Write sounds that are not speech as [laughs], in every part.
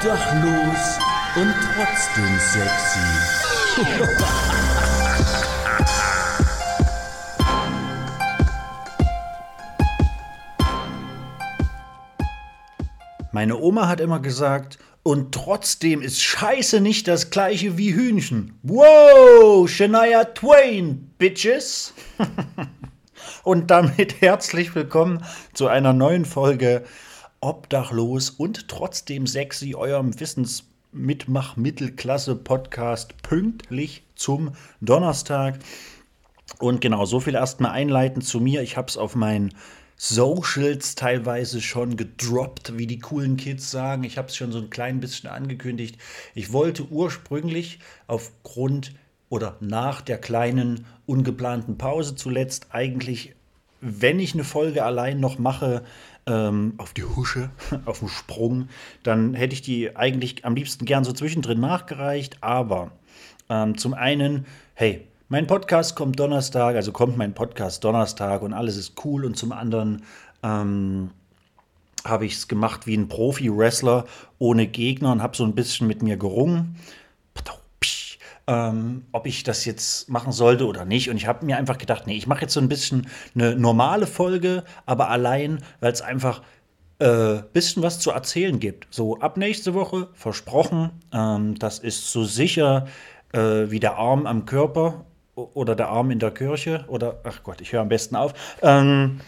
Obdachlos und trotzdem sexy. [laughs] Meine Oma hat immer gesagt, und trotzdem ist Scheiße nicht das gleiche wie Hühnchen. Wow, Shania Twain, Bitches. [laughs] und damit herzlich willkommen zu einer neuen Folge Obdachlos und trotzdem sexy, eurem Wissensmitmach-Mittelklasse-Podcast pünktlich zum Donnerstag. Und genau, so viel erstmal einleitend zu mir. Ich habe es auf meinen Socials teilweise schon gedroppt, wie die coolen Kids sagen. Ich habe es schon so ein klein bisschen angekündigt. Ich wollte ursprünglich aufgrund oder nach der kleinen ungeplanten Pause zuletzt eigentlich, wenn ich eine Folge allein noch mache, ähm, auf die Husche, [laughs] auf den Sprung, dann hätte ich die eigentlich am liebsten gern so zwischendrin nachgereicht. Aber ähm, zum einen, hey, mein Podcast kommt Donnerstag, also kommt mein Podcast Donnerstag und alles ist cool. Und zum anderen ähm, habe ich es gemacht wie ein Profi-Wrestler ohne Gegner und habe so ein bisschen mit mir gerungen, ähm, ob ich das jetzt machen sollte oder nicht. Und ich habe mir einfach gedacht, nee, ich mache jetzt so ein bisschen eine normale Folge, aber allein, weil es einfach äh, bisschen was zu erzählen gibt. So ab nächste Woche, versprochen, ähm, das ist so sicher äh, wie der Arm am Körper oder der Arm in der Kirche oder, ach Gott, ich höre am besten auf. Ähm,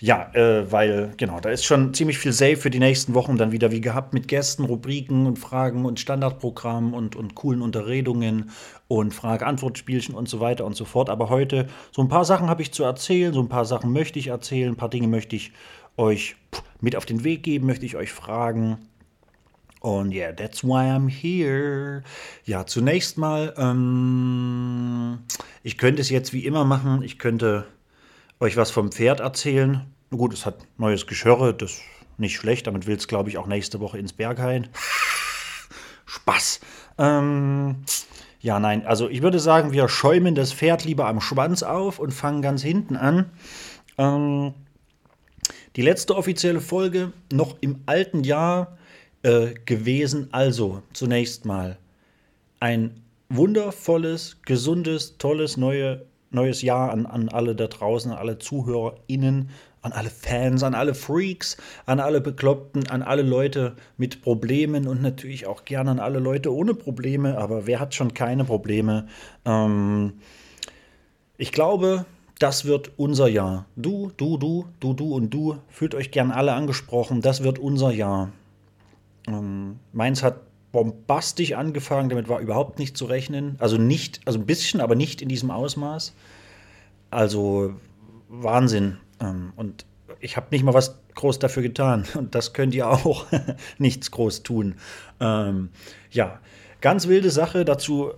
ja, äh, weil, genau, da ist schon ziemlich viel safe für die nächsten Wochen dann wieder wie gehabt mit Gästen, Rubriken und Fragen und Standardprogrammen und, und coolen Unterredungen und Frage-Antwort-Spielchen und so weiter und so fort. Aber heute so ein paar Sachen habe ich zu erzählen, so ein paar Sachen möchte ich erzählen, ein paar Dinge möchte ich euch mit auf den Weg geben, möchte ich euch fragen. Und yeah, that's why I'm here. Ja, zunächst mal, ähm, ich könnte es jetzt wie immer machen. Ich könnte euch was vom Pferd erzählen. Gut, es hat neues Geschirre, das ist nicht schlecht. Damit will es, glaube ich, auch nächste Woche ins Berghain. [laughs] Spaß. Ähm, ja, nein, also ich würde sagen, wir schäumen das Pferd lieber am Schwanz auf und fangen ganz hinten an. Ähm, die letzte offizielle Folge noch im alten Jahr äh, gewesen. Also zunächst mal ein wundervolles, gesundes, tolles neue, neues Jahr an, an alle da draußen, an alle ZuhörerInnen, an alle Fans, an alle Freaks, an alle Bekloppten, an alle Leute mit Problemen und natürlich auch gerne an alle Leute ohne Probleme. Aber wer hat schon keine Probleme? Ähm, ich glaube, das wird unser Jahr. Du, du, du, du, du und du. Fühlt euch gern alle angesprochen. Das wird unser Jahr. Ähm, Mainz hat bombastisch angefangen, damit war überhaupt nicht zu rechnen. Also nicht, also ein bisschen, aber nicht in diesem Ausmaß. Also Wahnsinn. Ähm, und ich habe nicht mal was groß dafür getan. [laughs] Und das könnt ihr auch [laughs] nichts groß tun. Ähm, ja, ganz wilde Sache dazu.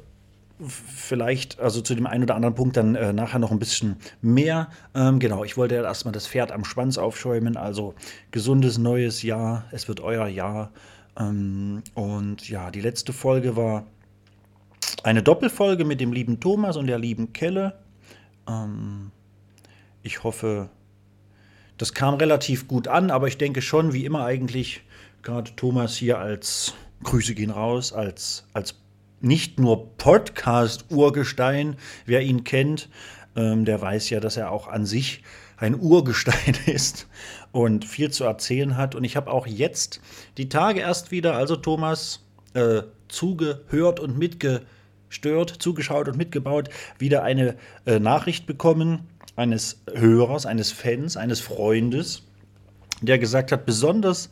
Vielleicht, also zu dem einen oder anderen Punkt dann äh, nachher noch ein bisschen mehr. Ähm, genau, ich wollte ja erstmal das Pferd am Schwanz aufschäumen. Also gesundes neues Jahr. Es wird euer Jahr. Ähm, und ja, die letzte Folge war eine Doppelfolge mit dem lieben Thomas und der lieben Kelle. Ähm, ich hoffe, das kam relativ gut an, aber ich denke schon, wie immer eigentlich, gerade Thomas hier als Grüße gehen raus, als, als nicht nur Podcast-Urgestein, wer ihn kennt, ähm, der weiß ja, dass er auch an sich ein Urgestein [laughs] ist und viel zu erzählen hat. Und ich habe auch jetzt die Tage erst wieder, also Thomas, äh, zugehört und mitgestört, zugeschaut und mitgebaut, wieder eine äh, Nachricht bekommen eines Hörers, eines Fans, eines Freundes, der gesagt hat, besonders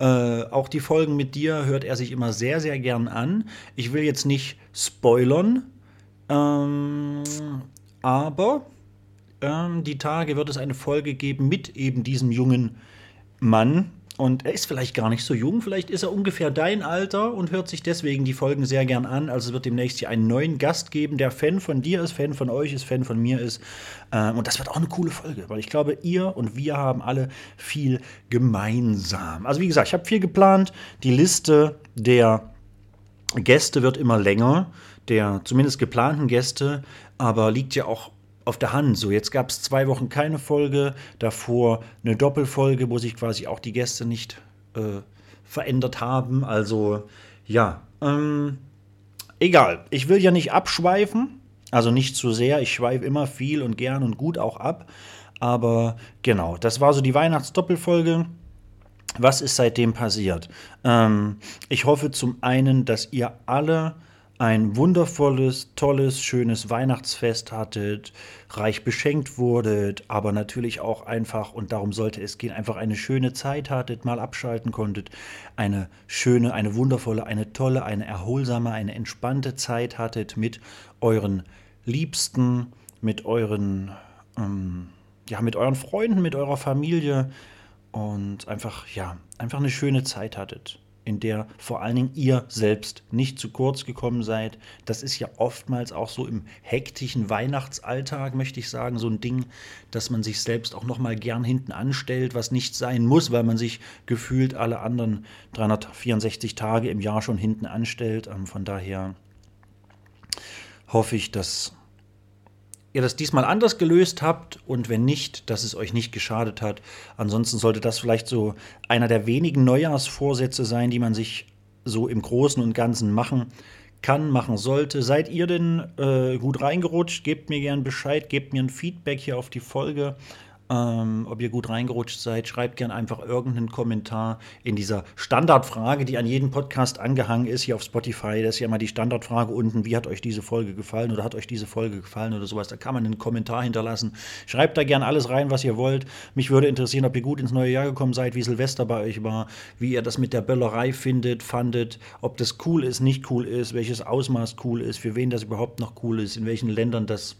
äh, auch die Folgen mit dir hört er sich immer sehr, sehr gern an. Ich will jetzt nicht spoilern, ähm, aber ähm, die Tage wird es eine Folge geben mit eben diesem jungen Mann. Und er ist vielleicht gar nicht so jung, vielleicht ist er ungefähr dein Alter und hört sich deswegen die Folgen sehr gern an. Also es wird demnächst hier einen neuen Gast geben, der Fan von dir ist, Fan von euch ist, Fan von mir ist. Ähm, und das wird auch eine coole Folge, weil ich glaube, ihr und wir haben alle viel gemeinsam. Also wie gesagt, ich habe viel geplant. Die Liste der Gäste wird immer länger, der zumindest geplanten Gäste, aber liegt ja auch auf der Hand. So, jetzt gab es zwei Wochen keine Folge, davor eine Doppelfolge, wo sich quasi auch die Gäste nicht äh, verändert haben. Also ja, ähm, egal. Ich will ja nicht abschweifen, also nicht zu sehr. Ich schweife immer viel und gern und gut auch ab. Aber genau, das war so die Weihnachtsdoppelfolge. Was ist seitdem passiert? Ähm, ich hoffe zum einen, dass ihr alle ein wundervolles, tolles, schönes Weihnachtsfest hattet, reich beschenkt wurdet, aber natürlich auch einfach, und darum sollte es gehen, einfach eine schöne Zeit hattet, mal abschalten konntet, eine schöne, eine wundervolle, eine tolle, eine erholsame, eine entspannte Zeit hattet mit euren Liebsten, mit euren, ähm, ja, mit euren Freunden, mit eurer Familie und einfach, ja, einfach eine schöne Zeit hattet in der vor allen Dingen ihr selbst nicht zu kurz gekommen seid. Das ist ja oftmals auch so im hektischen Weihnachtsalltag, möchte ich sagen, so ein Ding, dass man sich selbst auch noch mal gern hinten anstellt, was nicht sein muss, weil man sich gefühlt alle anderen 364 Tage im Jahr schon hinten anstellt. Ähm, von daher hoffe ich, dass ihr das diesmal anders gelöst habt und wenn nicht, dass es euch nicht geschadet hat. Ansonsten sollte das vielleicht so einer der wenigen Neujahrsvorsätze sein, die man sich so im Großen und Ganzen machen kann, machen sollte. Seid ihr denn äh, gut reingerutscht? Gebt mir gern Bescheid, gebt mir ein Feedback hier auf die Folge ähm, ob ihr gut reingerutscht seid. Schreibt gerne einfach irgendeinen Kommentar in dieser Standardfrage, die an jeden Podcast angehangen ist, hier auf Spotify. Das ist ja immer die Standardfrage unten, wie hat euch diese Folge gefallen oder hat euch diese Folge gefallen oder sowas. Da kann man einen Kommentar hinterlassen. Schreibt da gerne alles rein, was ihr wollt. Mich würde interessieren, ob ihr gut ins neue Jahr gekommen seid, wie Silvester bei euch war, wie ihr das mit der Böllerei findet, fandet, ob das cool ist, nicht cool ist, welches Ausmaß cool ist, für wen das überhaupt noch cool ist, in welchen Ländern das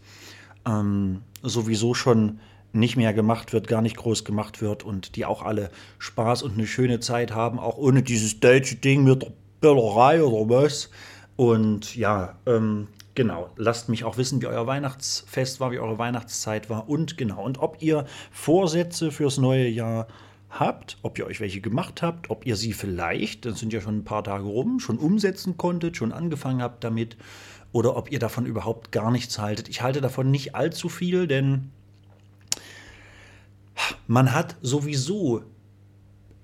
ähm, sowieso schon nicht mehr gemacht wird, gar nicht groß gemacht wird und die auch alle Spaß und eine schöne Zeit haben, auch ohne dieses deutsche Ding mit der Böllerei oder was. Und ja, ähm, genau, lasst mich auch wissen, wie euer Weihnachtsfest war, wie eure Weihnachtszeit war und genau, und ob ihr Vorsätze fürs neue Jahr habt, ob ihr euch welche gemacht habt, ob ihr sie vielleicht, das sind ja schon ein paar Tage rum, schon umsetzen konntet, schon angefangen habt damit oder ob ihr davon überhaupt gar nichts haltet. Ich halte davon nicht allzu viel, denn man hat sowieso,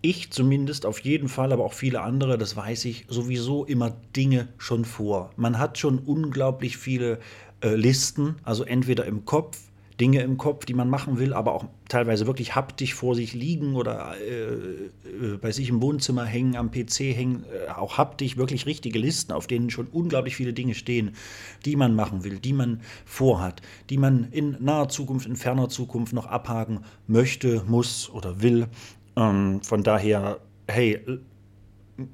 ich zumindest auf jeden Fall, aber auch viele andere, das weiß ich, sowieso immer Dinge schon vor. Man hat schon unglaublich viele äh, Listen, also entweder im Kopf, Dinge im Kopf, die man machen will, aber auch teilweise wirklich haptisch vor sich liegen oder äh, äh, bei sich im Wohnzimmer hängen, am PC hängen, äh, auch haptisch wirklich richtige Listen, auf denen schon unglaublich viele Dinge stehen, die man machen will, die man vorhat, die man in naher Zukunft, in ferner Zukunft noch abhaken möchte, muss oder will. Ähm, von daher, hey,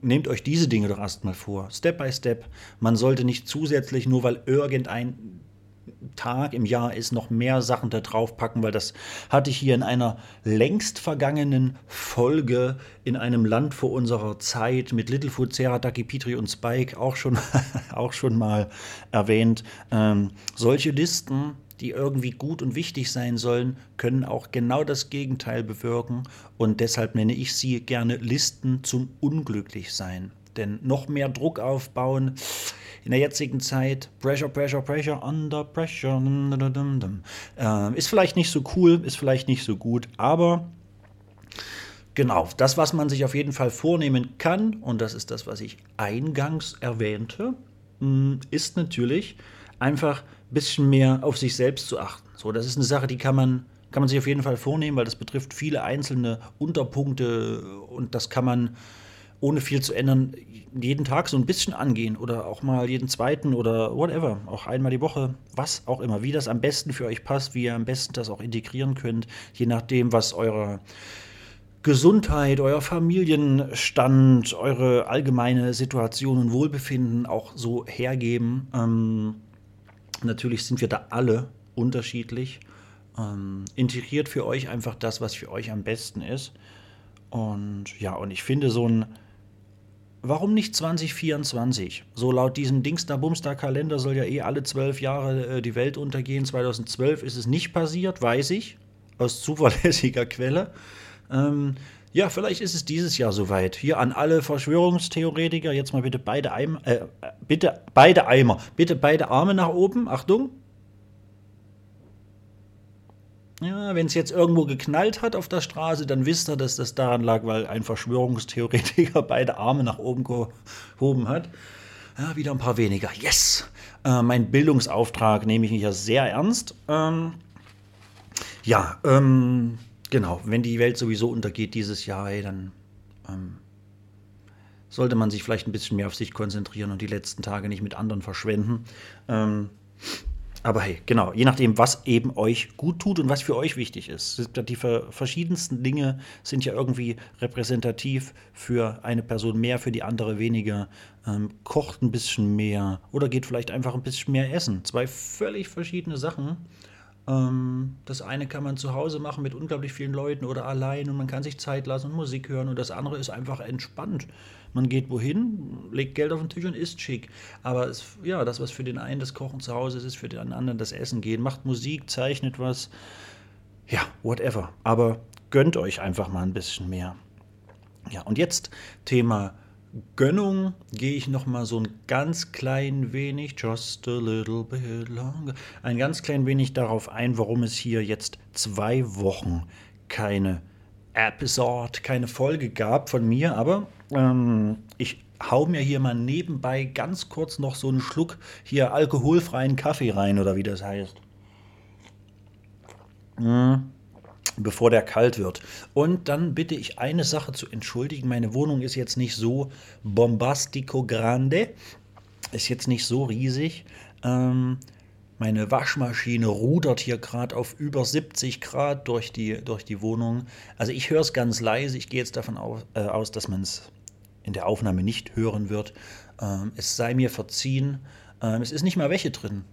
nehmt euch diese Dinge doch erstmal vor, Step by Step. Man sollte nicht zusätzlich, nur weil irgendein Tag im Jahr ist, noch mehr Sachen da drauf packen, weil das hatte ich hier in einer längst vergangenen Folge in einem Land vor unserer Zeit mit Littlefoot, Sarah, Ducky, Petri und Spike auch schon, [laughs] auch schon mal erwähnt. Ähm, solche Listen, die irgendwie gut und wichtig sein sollen, können auch genau das Gegenteil bewirken und deshalb nenne ich sie gerne Listen zum Unglücklichsein. Denn noch mehr Druck aufbauen, in der jetzigen Zeit, Pressure, Pressure, Pressure, Under Pressure, äh, ist vielleicht nicht so cool, ist vielleicht nicht so gut, aber genau, das, was man sich auf jeden Fall vornehmen kann, und das ist das, was ich eingangs erwähnte, hm, ist natürlich einfach ein bisschen mehr auf sich selbst zu achten. So, das ist eine Sache, die kann man kann man sich auf jeden Fall vornehmen, weil das betrifft viele einzelne Unterpunkte und das kann man ohne viel zu ändern, jeden Tag so ein bisschen angehen oder auch mal jeden zweiten oder whatever, auch einmal die Woche, was auch immer, wie das am besten für euch passt, wie ihr am besten das auch integrieren könnt, je nachdem, was eure Gesundheit, euer Familienstand, eure allgemeine Situation und Wohlbefinden auch so hergeben. Ähm, natürlich sind wir da alle unterschiedlich. Ähm, integriert für euch einfach das, was für euch am besten ist. Und ja, und ich finde so ein Warum nicht 2024? So laut diesem Dingster-Bumster-Kalender soll ja eh alle zwölf Jahre äh, die Welt untergehen. 2012 ist es nicht passiert, weiß ich, aus zuverlässiger Quelle. Ähm, ja, vielleicht ist es dieses Jahr soweit. Hier an alle Verschwörungstheoretiker, jetzt mal bitte beide Eimer, äh, bitte beide Eimer, bitte beide Arme nach oben. Achtung. Ja, wenn es jetzt irgendwo geknallt hat auf der Straße, dann wisst ihr, dass das daran lag, weil ein Verschwörungstheoretiker [laughs] beide Arme nach oben gehoben hat. Ja, wieder ein paar weniger. Yes! Äh, mein Bildungsauftrag nehme ich ja sehr ernst. Ähm, ja, ähm, genau. Wenn die Welt sowieso untergeht dieses Jahr, ey, dann ähm, sollte man sich vielleicht ein bisschen mehr auf sich konzentrieren und die letzten Tage nicht mit anderen verschwenden. Ähm, aber hey, genau, je nachdem, was eben euch gut tut und was für euch wichtig ist. Die verschiedensten Dinge sind ja irgendwie repräsentativ für eine Person mehr, für die andere weniger. Ähm, kocht ein bisschen mehr oder geht vielleicht einfach ein bisschen mehr essen. Zwei völlig verschiedene Sachen. Ähm, das eine kann man zu Hause machen mit unglaublich vielen Leuten oder allein und man kann sich Zeit lassen und Musik hören und das andere ist einfach entspannt. Man geht wohin, legt Geld auf den Tisch und isst schick. Aber es, ja, das, was für den einen das Kochen zu Hause ist, ist für den anderen das Essen gehen. Macht Musik, zeichnet was. Ja, whatever. Aber gönnt euch einfach mal ein bisschen mehr. Ja, und jetzt Thema Gönnung gehe ich noch mal so ein ganz klein wenig, just a little bit longer, ein ganz klein wenig darauf ein, warum es hier jetzt zwei Wochen keine Episode, keine Folge gab von mir, aber ähm, ich hau mir hier mal nebenbei ganz kurz noch so einen Schluck hier alkoholfreien Kaffee rein oder wie das heißt. Mhm. Bevor der kalt wird. Und dann bitte ich eine Sache zu entschuldigen. Meine Wohnung ist jetzt nicht so bombastico grande. Ist jetzt nicht so riesig. Ähm, meine Waschmaschine rudert hier gerade auf über 70 Grad durch die, durch die Wohnung. Also ich höre es ganz leise. Ich gehe jetzt davon aus, äh, aus dass man es in der Aufnahme nicht hören wird. Ähm, es sei mir verziehen. Ähm, es ist nicht mal Wäsche drin.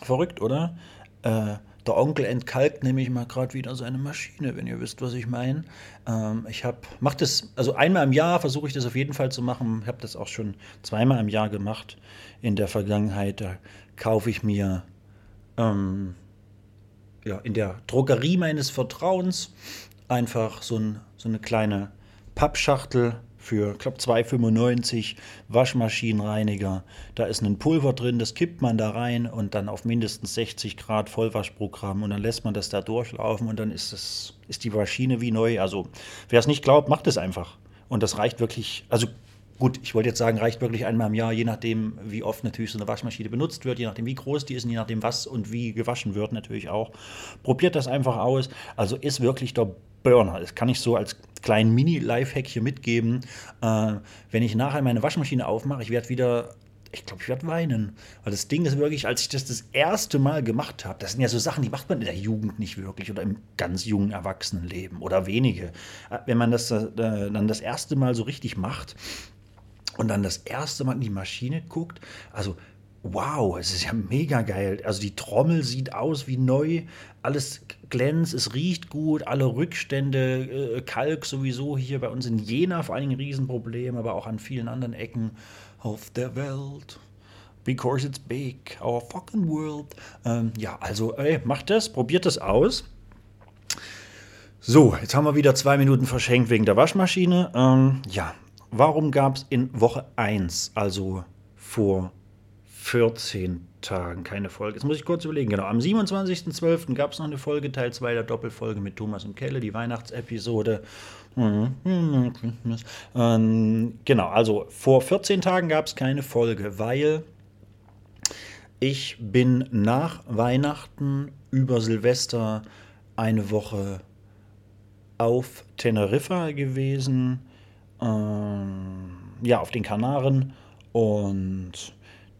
Verrückt, oder? Äh, der Onkel entkalkt nämlich mal gerade wieder seine Maschine, wenn ihr wisst, was ich meine. Ähm, ich habe, mache das, also einmal im Jahr versuche ich das auf jeden Fall zu machen. Ich habe das auch schon zweimal im Jahr gemacht in der Vergangenheit. Da kaufe ich mir ähm, ja, in der Drogerie meines Vertrauens einfach so, ein, so eine kleine Pappschachtel für, ich glaube, 2,95 Waschmaschinenreiniger. Da ist ein Pulver drin, das kippt man da rein und dann auf mindestens 60 Grad Vollwaschprogramm und dann lässt man das da durchlaufen und dann ist, das, ist die Maschine wie neu. Also, wer es nicht glaubt, macht es einfach. Und das reicht wirklich, also Gut, ich wollte jetzt sagen, reicht wirklich einmal im Jahr, je nachdem, wie oft natürlich so eine Waschmaschine benutzt wird, je nachdem, wie groß die ist und je nachdem, was und wie gewaschen wird, natürlich auch. Probiert das einfach aus. Also ist wirklich der Burner. Das kann ich so als kleinen Mini-Lifehack hier mitgeben. Äh, wenn ich nachher meine Waschmaschine aufmache, ich werde wieder ich glaube, ich werde weinen. Weil das Ding ist wirklich, als ich das das erste Mal gemacht habe, das sind ja so Sachen, die macht man in der Jugend nicht wirklich oder im ganz jungen Erwachsenenleben oder wenige. Äh, wenn man das äh, dann das erste Mal so richtig macht, und dann das erste Mal in die Maschine guckt, also wow, es ist ja mega geil. Also die Trommel sieht aus wie neu, alles glänzt, es riecht gut, alle Rückstände, äh, Kalk sowieso hier bei uns in Jena vor allem ein Riesenproblem, aber auch an vielen anderen Ecken auf der Welt. Because it's big, our fucking world. Ähm, ja, also ey, macht das, probiert das aus. So, jetzt haben wir wieder zwei Minuten verschenkt wegen der Waschmaschine. Ähm, ja, Warum gab es in Woche 1, also vor 14 Tagen, keine Folge? Jetzt muss ich kurz überlegen. Genau, am 27.12. gab es noch eine Folge, Teil 2 der Doppelfolge mit Thomas und Kelle, die Weihnachtsepisode. Ähm, genau, also vor 14 Tagen gab es keine Folge, weil ich bin nach Weihnachten über Silvester eine Woche auf Teneriffa gewesen ähm, ja, auf den Kanaren. Und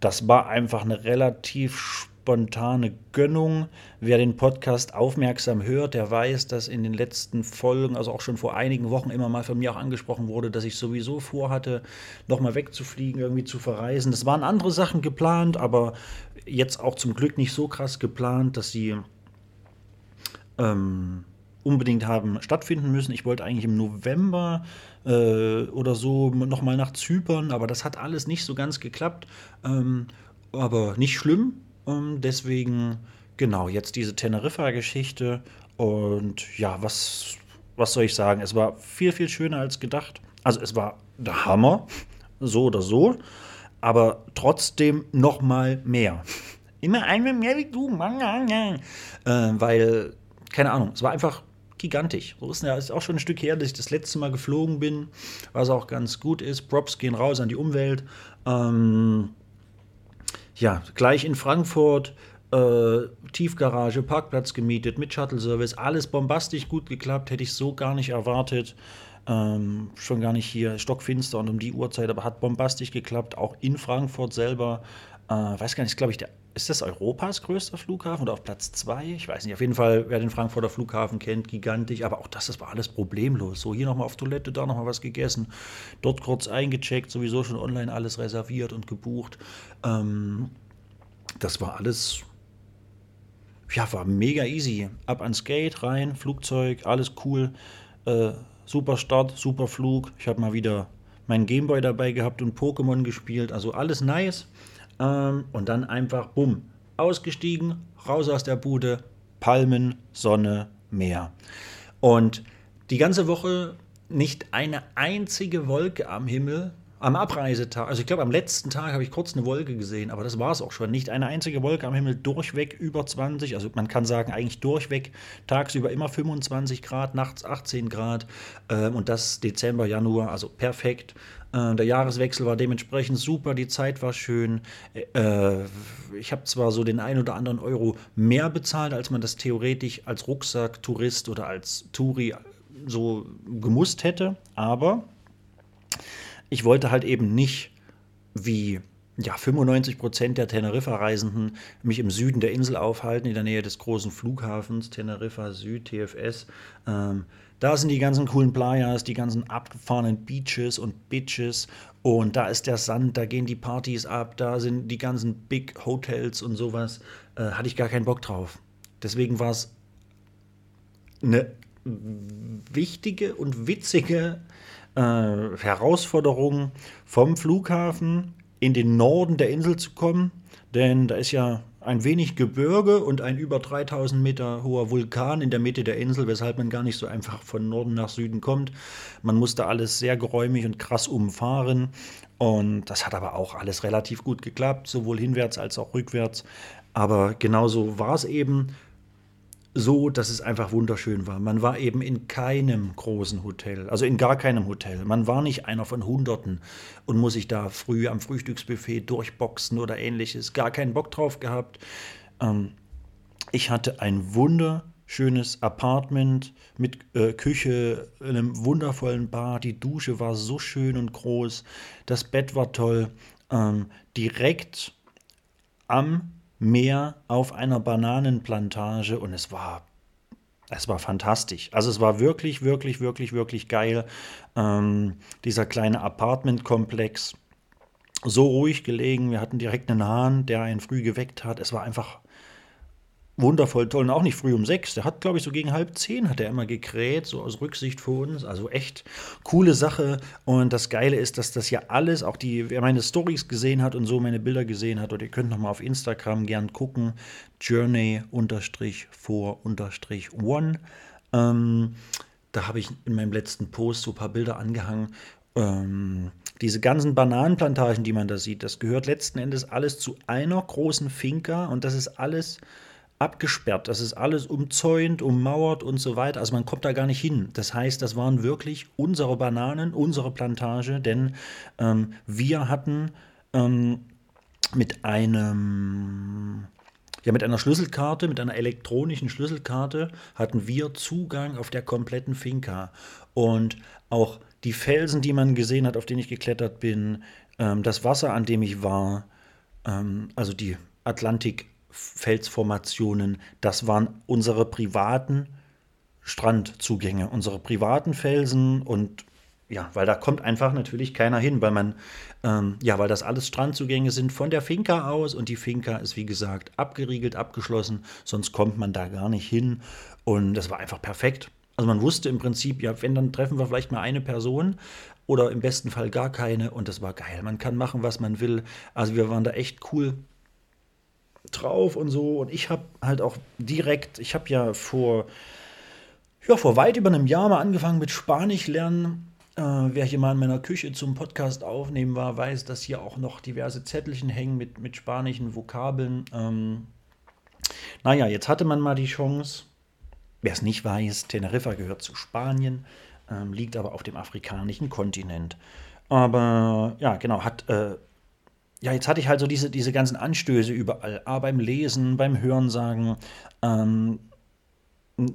das war einfach eine relativ spontane Gönnung. Wer den Podcast aufmerksam hört, der weiß, dass in den letzten Folgen, also auch schon vor einigen Wochen immer mal von mir auch angesprochen wurde, dass ich sowieso vorhatte, nochmal wegzufliegen, irgendwie zu verreisen. Das waren andere Sachen geplant, aber jetzt auch zum Glück nicht so krass geplant, dass sie ähm, unbedingt haben stattfinden müssen. Ich wollte eigentlich im November äh, oder so nochmal nach Zypern, aber das hat alles nicht so ganz geklappt. Ähm, aber nicht schlimm. Ähm, deswegen, genau, jetzt diese Teneriffa-Geschichte. Und ja, was, was soll ich sagen? Es war viel, viel schöner als gedacht. Also es war der Hammer, so oder so, aber trotzdem nochmal mehr. Immer einmal mehr wie du. Äh, weil keine Ahnung, es war einfach gigantisch. So ist ja ist auch schon ein Stück her, dass ich das letzte Mal geflogen bin, was auch ganz gut ist. Props gehen raus an die Umwelt. Ähm, ja, gleich in Frankfurt. Äh, Tiefgarage, Parkplatz gemietet mit Shuttle-Service, alles bombastisch gut geklappt, hätte ich so gar nicht erwartet. Ähm, schon gar nicht hier stockfinster und um die Uhrzeit, aber hat bombastisch geklappt, auch in Frankfurt selber. Äh, weiß gar nicht, glaube ich, der, ist das Europas größter Flughafen oder auf Platz 2? Ich weiß nicht. Auf jeden Fall, wer den Frankfurter Flughafen kennt, gigantisch. Aber auch das, das war alles problemlos. So, hier nochmal auf Toilette, da nochmal was gegessen, dort kurz eingecheckt, sowieso schon online alles reserviert und gebucht. Ähm, das war alles, ja, war mega easy. Ab ans Gate, rein, Flugzeug, alles cool. Äh, super Start, super Flug. Ich habe mal wieder meinen Gameboy dabei gehabt und Pokémon gespielt. Also alles nice. Ähm, und dann einfach, bumm, ausgestiegen, raus aus der Bude, Palmen, Sonne, Meer. Und die ganze Woche nicht eine einzige Wolke am Himmel. Am Abreisetag, also ich glaube, am letzten Tag habe ich kurz eine Wolke gesehen, aber das war es auch schon. Nicht eine einzige Wolke am Himmel, durchweg über 20. Also man kann sagen, eigentlich durchweg tagsüber immer 25 Grad, nachts 18 Grad. Ähm, und das Dezember, Januar, also perfekt. Äh, der Jahreswechsel war dementsprechend super, die Zeit war schön. Äh, ich habe zwar so den ein oder anderen Euro mehr bezahlt, als man das theoretisch als Rucksack-Tourist oder als Touri so gemusst hätte, aber ich wollte halt eben nicht wie ja, 95 Prozent der Teneriffa-Reisenden mich im Süden der Insel aufhalten, in der Nähe des großen Flughafens Teneriffa Süd, TFS. Ähm, da sind die ganzen coolen Playas, die ganzen abgefahrenen Beaches und Bitches. Und da ist der Sand, da gehen die Partys ab, da sind die ganzen Big Hotels und sowas. Äh, hatte ich gar keinen Bock drauf. Deswegen war es eine wichtige und witzige äh, Herausforderung, vom Flughafen in den Norden der Insel zu kommen. Denn da ist ja ein wenig Gebirge und ein über 3000 Meter hoher Vulkan in der Mitte der Insel, weshalb man gar nicht so einfach von Norden nach Süden kommt. Man musste alles sehr geräumig und krass umfahren und das hat aber auch alles relativ gut geklappt, sowohl hinwärts als auch rückwärts. Aber genauso war es eben so, dass es einfach wunderschön war. Man war eben in keinem großen Hotel, also in gar keinem Hotel. Man war nicht einer von Hunderten und muss sich da früh am Frühstücksbuffet durchboxen oder ähnliches. Gar keinen Bock drauf gehabt. Ähm, ich hatte ein wunderschönes Apartment mit äh, Küche, einem wundervollen Bar. Die Dusche war so schön und groß. Das Bett war toll. Ähm, direkt am Meer auf einer Bananenplantage und es war es war fantastisch. Also es war wirklich, wirklich, wirklich, wirklich geil. Ähm, dieser kleine Apartmentkomplex, so ruhig gelegen. Wir hatten direkt einen Hahn, der einen früh geweckt hat. Es war einfach wundervoll toll und auch nicht früh um sechs. Der hat, glaube ich, so gegen halb zehn hat er immer gekräht, so aus Rücksicht vor uns. Also echt coole Sache. Und das Geile ist, dass das ja alles, auch die, wer meine Stories gesehen hat und so meine Bilder gesehen hat, oder ihr könnt nochmal auf Instagram gern gucken, journey-for-one. Ähm, da habe ich in meinem letzten Post so ein paar Bilder angehangen. Ähm, diese ganzen Bananenplantagen, die man da sieht, das gehört letzten Endes alles zu einer großen Finca und das ist alles abgesperrt. Das ist alles umzäunt, ummauert und so weiter. Also man kommt da gar nicht hin. Das heißt, das waren wirklich unsere Bananen, unsere Plantage, denn ähm, wir hatten ähm, mit einem ja, mit einer Schlüsselkarte, mit einer elektronischen Schlüsselkarte hatten wir Zugang auf der kompletten Finca. Und auch die Felsen, die man gesehen hat, auf denen ich geklettert bin, ähm, das Wasser, an dem ich war, ähm, also die Atlantik Felsformationen, das waren unsere privaten Strandzugänge, unsere privaten Felsen und ja, weil da kommt einfach natürlich keiner hin, weil man, ähm, ja, weil das alles Strandzugänge sind von der Finca aus und die Finca ist, wie gesagt, abgeriegelt, abgeschlossen, sonst kommt man da gar nicht hin und das war einfach perfekt. Also man wusste im Prinzip, ja, wenn, dann treffen wir vielleicht mal eine Person oder im besten Fall gar keine und das war geil. Man kann machen, was man will. Also wir waren da echt cool drauf und so. Und ich habe halt auch direkt, ich habe ja vor, ja, vor weit über einem Jahr mal angefangen mit Spanisch lernen. Äh, wer hier mal in meiner Küche zum Podcast aufnehmen war, weiß, dass hier auch noch diverse Zettelchen hängen mit, mit spanischen Vokabeln. Ähm, naja, jetzt hatte man mal die Chance, wer es nicht weiß, Teneriffa gehört zu Spanien, ähm, liegt aber auf dem afrikanischen Kontinent. Aber ja, genau, hat äh, ja, jetzt hatte ich halt so diese, diese ganzen Anstöße überall, ah, beim Lesen, beim Hörensagen, ähm,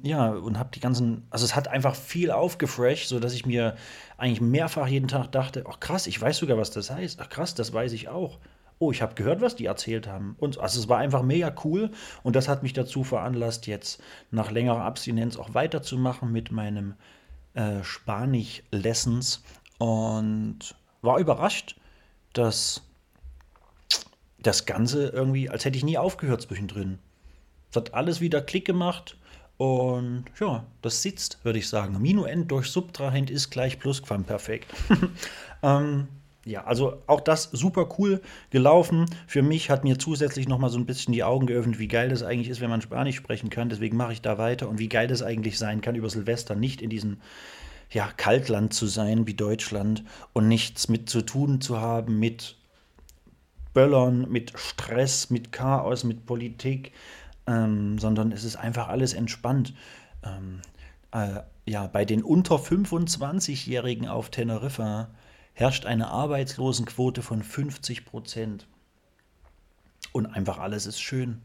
ja, und habe die ganzen, also es hat einfach viel aufgefresht, sodass ich mir eigentlich mehrfach jeden Tag dachte, ach krass, ich weiß sogar, was das heißt, ach krass, das weiß ich auch. Oh, ich habe gehört, was die erzählt haben. Und also es war einfach mega cool und das hat mich dazu veranlasst, jetzt nach längerer Abstinenz auch weiterzumachen mit meinem äh, Spanisch-Lessons und war überrascht, dass das Ganze irgendwie, als hätte ich nie aufgehört zwischendrin. Es hat alles wieder Klick gemacht und ja, das sitzt, würde ich sagen. Minuend durch Subtrahend ist gleich Plusquamperfekt. [laughs] ähm, ja, also auch das super cool gelaufen. Für mich hat mir zusätzlich noch mal so ein bisschen die Augen geöffnet, wie geil das eigentlich ist, wenn man Spanisch sprechen kann. Deswegen mache ich da weiter und wie geil das eigentlich sein kann, über Silvester nicht in diesem ja, Kaltland zu sein wie Deutschland und nichts mit zu tun zu haben mit Böllern, mit Stress, mit Chaos, mit Politik, ähm, sondern es ist einfach alles entspannt. Ähm, äh, ja, bei den unter 25-Jährigen auf Teneriffa herrscht eine Arbeitslosenquote von 50 Prozent. Und einfach alles ist schön.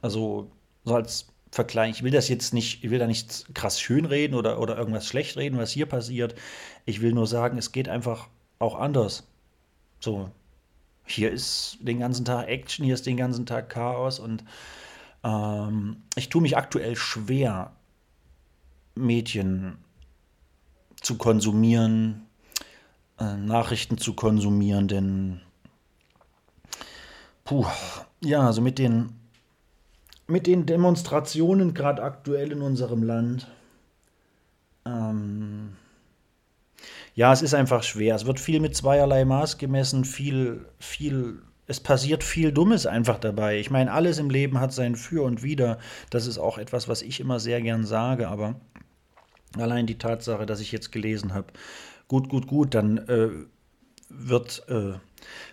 Also, so als Vergleich, ich will das jetzt nicht, ich will da nicht krass schönreden oder, oder irgendwas schlecht reden, was hier passiert. Ich will nur sagen, es geht einfach auch anders. So, hier ist den ganzen Tag Action, hier ist den ganzen Tag Chaos und ähm, ich tue mich aktuell schwer, Medien zu konsumieren, äh, Nachrichten zu konsumieren, denn puh, ja, also mit den mit den Demonstrationen gerade aktuell in unserem Land ähm, ja, es ist einfach schwer. Es wird viel mit zweierlei Maß gemessen, viel, viel, es passiert viel Dummes einfach dabei. Ich meine, alles im Leben hat sein Für und Wider. Das ist auch etwas, was ich immer sehr gern sage, aber allein die Tatsache, dass ich jetzt gelesen habe, gut, gut, gut, dann äh, wird, äh,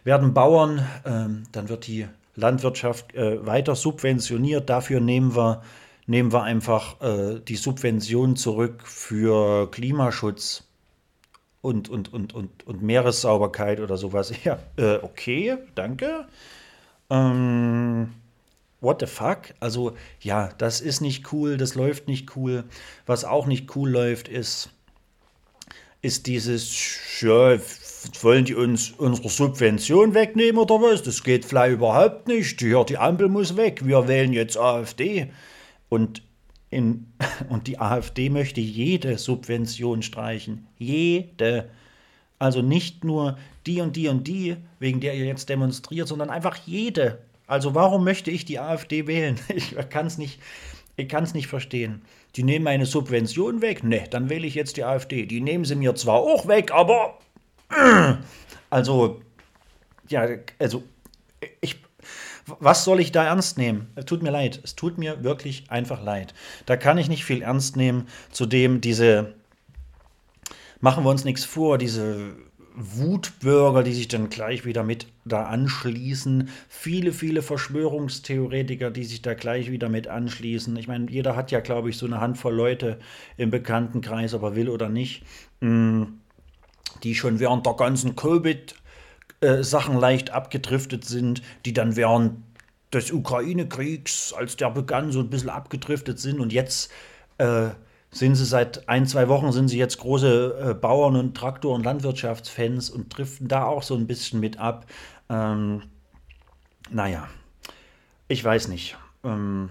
werden Bauern, äh, dann wird die Landwirtschaft äh, weiter subventioniert. Dafür nehmen wir, nehmen wir einfach äh, die Subvention zurück für Klimaschutz und, und, und, und, und Meeressauberkeit oder sowas. [laughs] Ja, äh, okay, danke. Ähm, what the fuck? Also, ja, das ist nicht cool, das läuft nicht cool. Was auch nicht cool läuft, ist, ist dieses, ja, wollen die uns unsere Subvention wegnehmen oder was? Das geht vielleicht überhaupt nicht. Ja, die Ampel muss weg. Wir wählen jetzt AfD. Und in, [laughs] und die AfD möchte jede Subvention streichen. Jede. Also nicht nur die und die und die, wegen der ihr jetzt demonstriert, sondern einfach jede. Also warum möchte ich die AfD wählen? [laughs] Ich kann es nicht, nicht verstehen. Die nehmen meine Subvention weg? Ne, dann wähle ich jetzt die AfD. Die nehmen sie mir zwar auch weg, aber... [clears throat] Also, ja, also ich, was soll ich da ernst nehmen? Es tut mir leid. Es tut mir wirklich einfach leid. Da kann ich nicht viel ernst nehmen. Zudem diese, machen wir uns nichts vor, diese Wutbürger, die sich dann gleich wieder mit da anschließen. Viele, viele Verschwörungstheoretiker, die sich da gleich wieder mit anschließen. Ich meine, jeder hat ja, glaube ich, so eine Handvoll Leute im Bekanntenkreis, ob er will oder nicht, mm, die schon während der ganzen Covid- äh, Sachen leicht abgedriftet sind, die dann während des Ukraine-Kriegs, als der begann, so ein bisschen abgedriftet sind und jetzt äh, sind sie seit ein, zwei Wochen sind sie jetzt große äh, Bauern- und Traktor- und Landwirtschaftsfans und driften da auch so ein bisschen mit ab. Ähm, naja, ich weiß nicht. Ähm,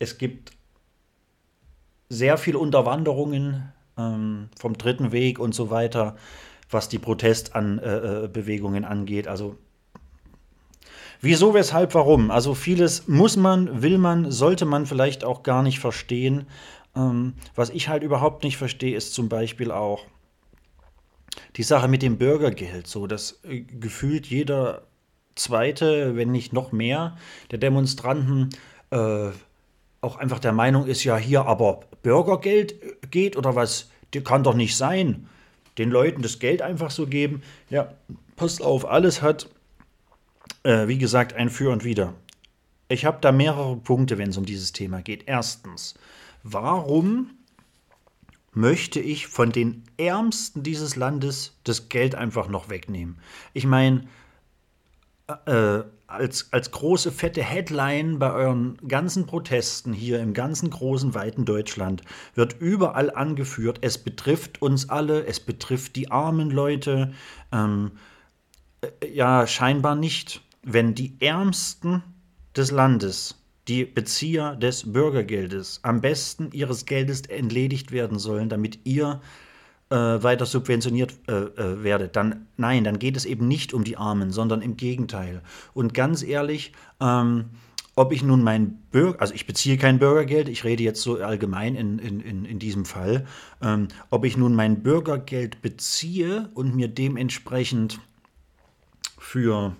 es gibt sehr viele Unterwanderungen ähm, vom dritten Weg und so weiter was die Protestbewegungen äh, äh angeht. Also wieso, weshalb, warum? Also vieles muss man, will man, sollte man vielleicht auch gar nicht verstehen. Ähm, was ich halt überhaupt nicht verstehe, ist zum Beispiel auch die Sache mit dem Bürgergeld. So, dass äh, gefühlt jeder zweite, wenn nicht noch mehr, der Demonstranten äh, auch einfach der Meinung ist, ja hier aber Bürgergeld geht oder was, die kann doch nicht sein den Leuten das Geld einfach so geben. Ja, passt auf, alles hat, äh, wie gesagt, ein Für und Wider. Ich habe da mehrere Punkte, wenn es um dieses Thema geht. Erstens, warum möchte ich von den Ärmsten dieses Landes das Geld einfach noch wegnehmen? Ich meine, äh, als, als große fette Headline bei euren ganzen Protesten hier im ganzen großen, weiten Deutschland wird überall angeführt, es betrifft uns alle, es betrifft die armen Leute. Ähm, äh, ja, scheinbar nicht. Wenn die Ärmsten des Landes, die Bezieher des Bürgergeldes, am besten ihres Geldes entledigt werden sollen, damit ihr äh, weiter subventioniert äh, äh, werdet, dann nein, dann geht es eben nicht um die Armen, sondern im Gegenteil. Und ganz ehrlich, ähm, ob ich nun mein Bürger, also ich beziehe kein Bürgergeld, ich rede jetzt so allgemein in, in, in, in diesem Fall, ähm, ob ich nun mein Bürgergeld beziehe und mir dementsprechend für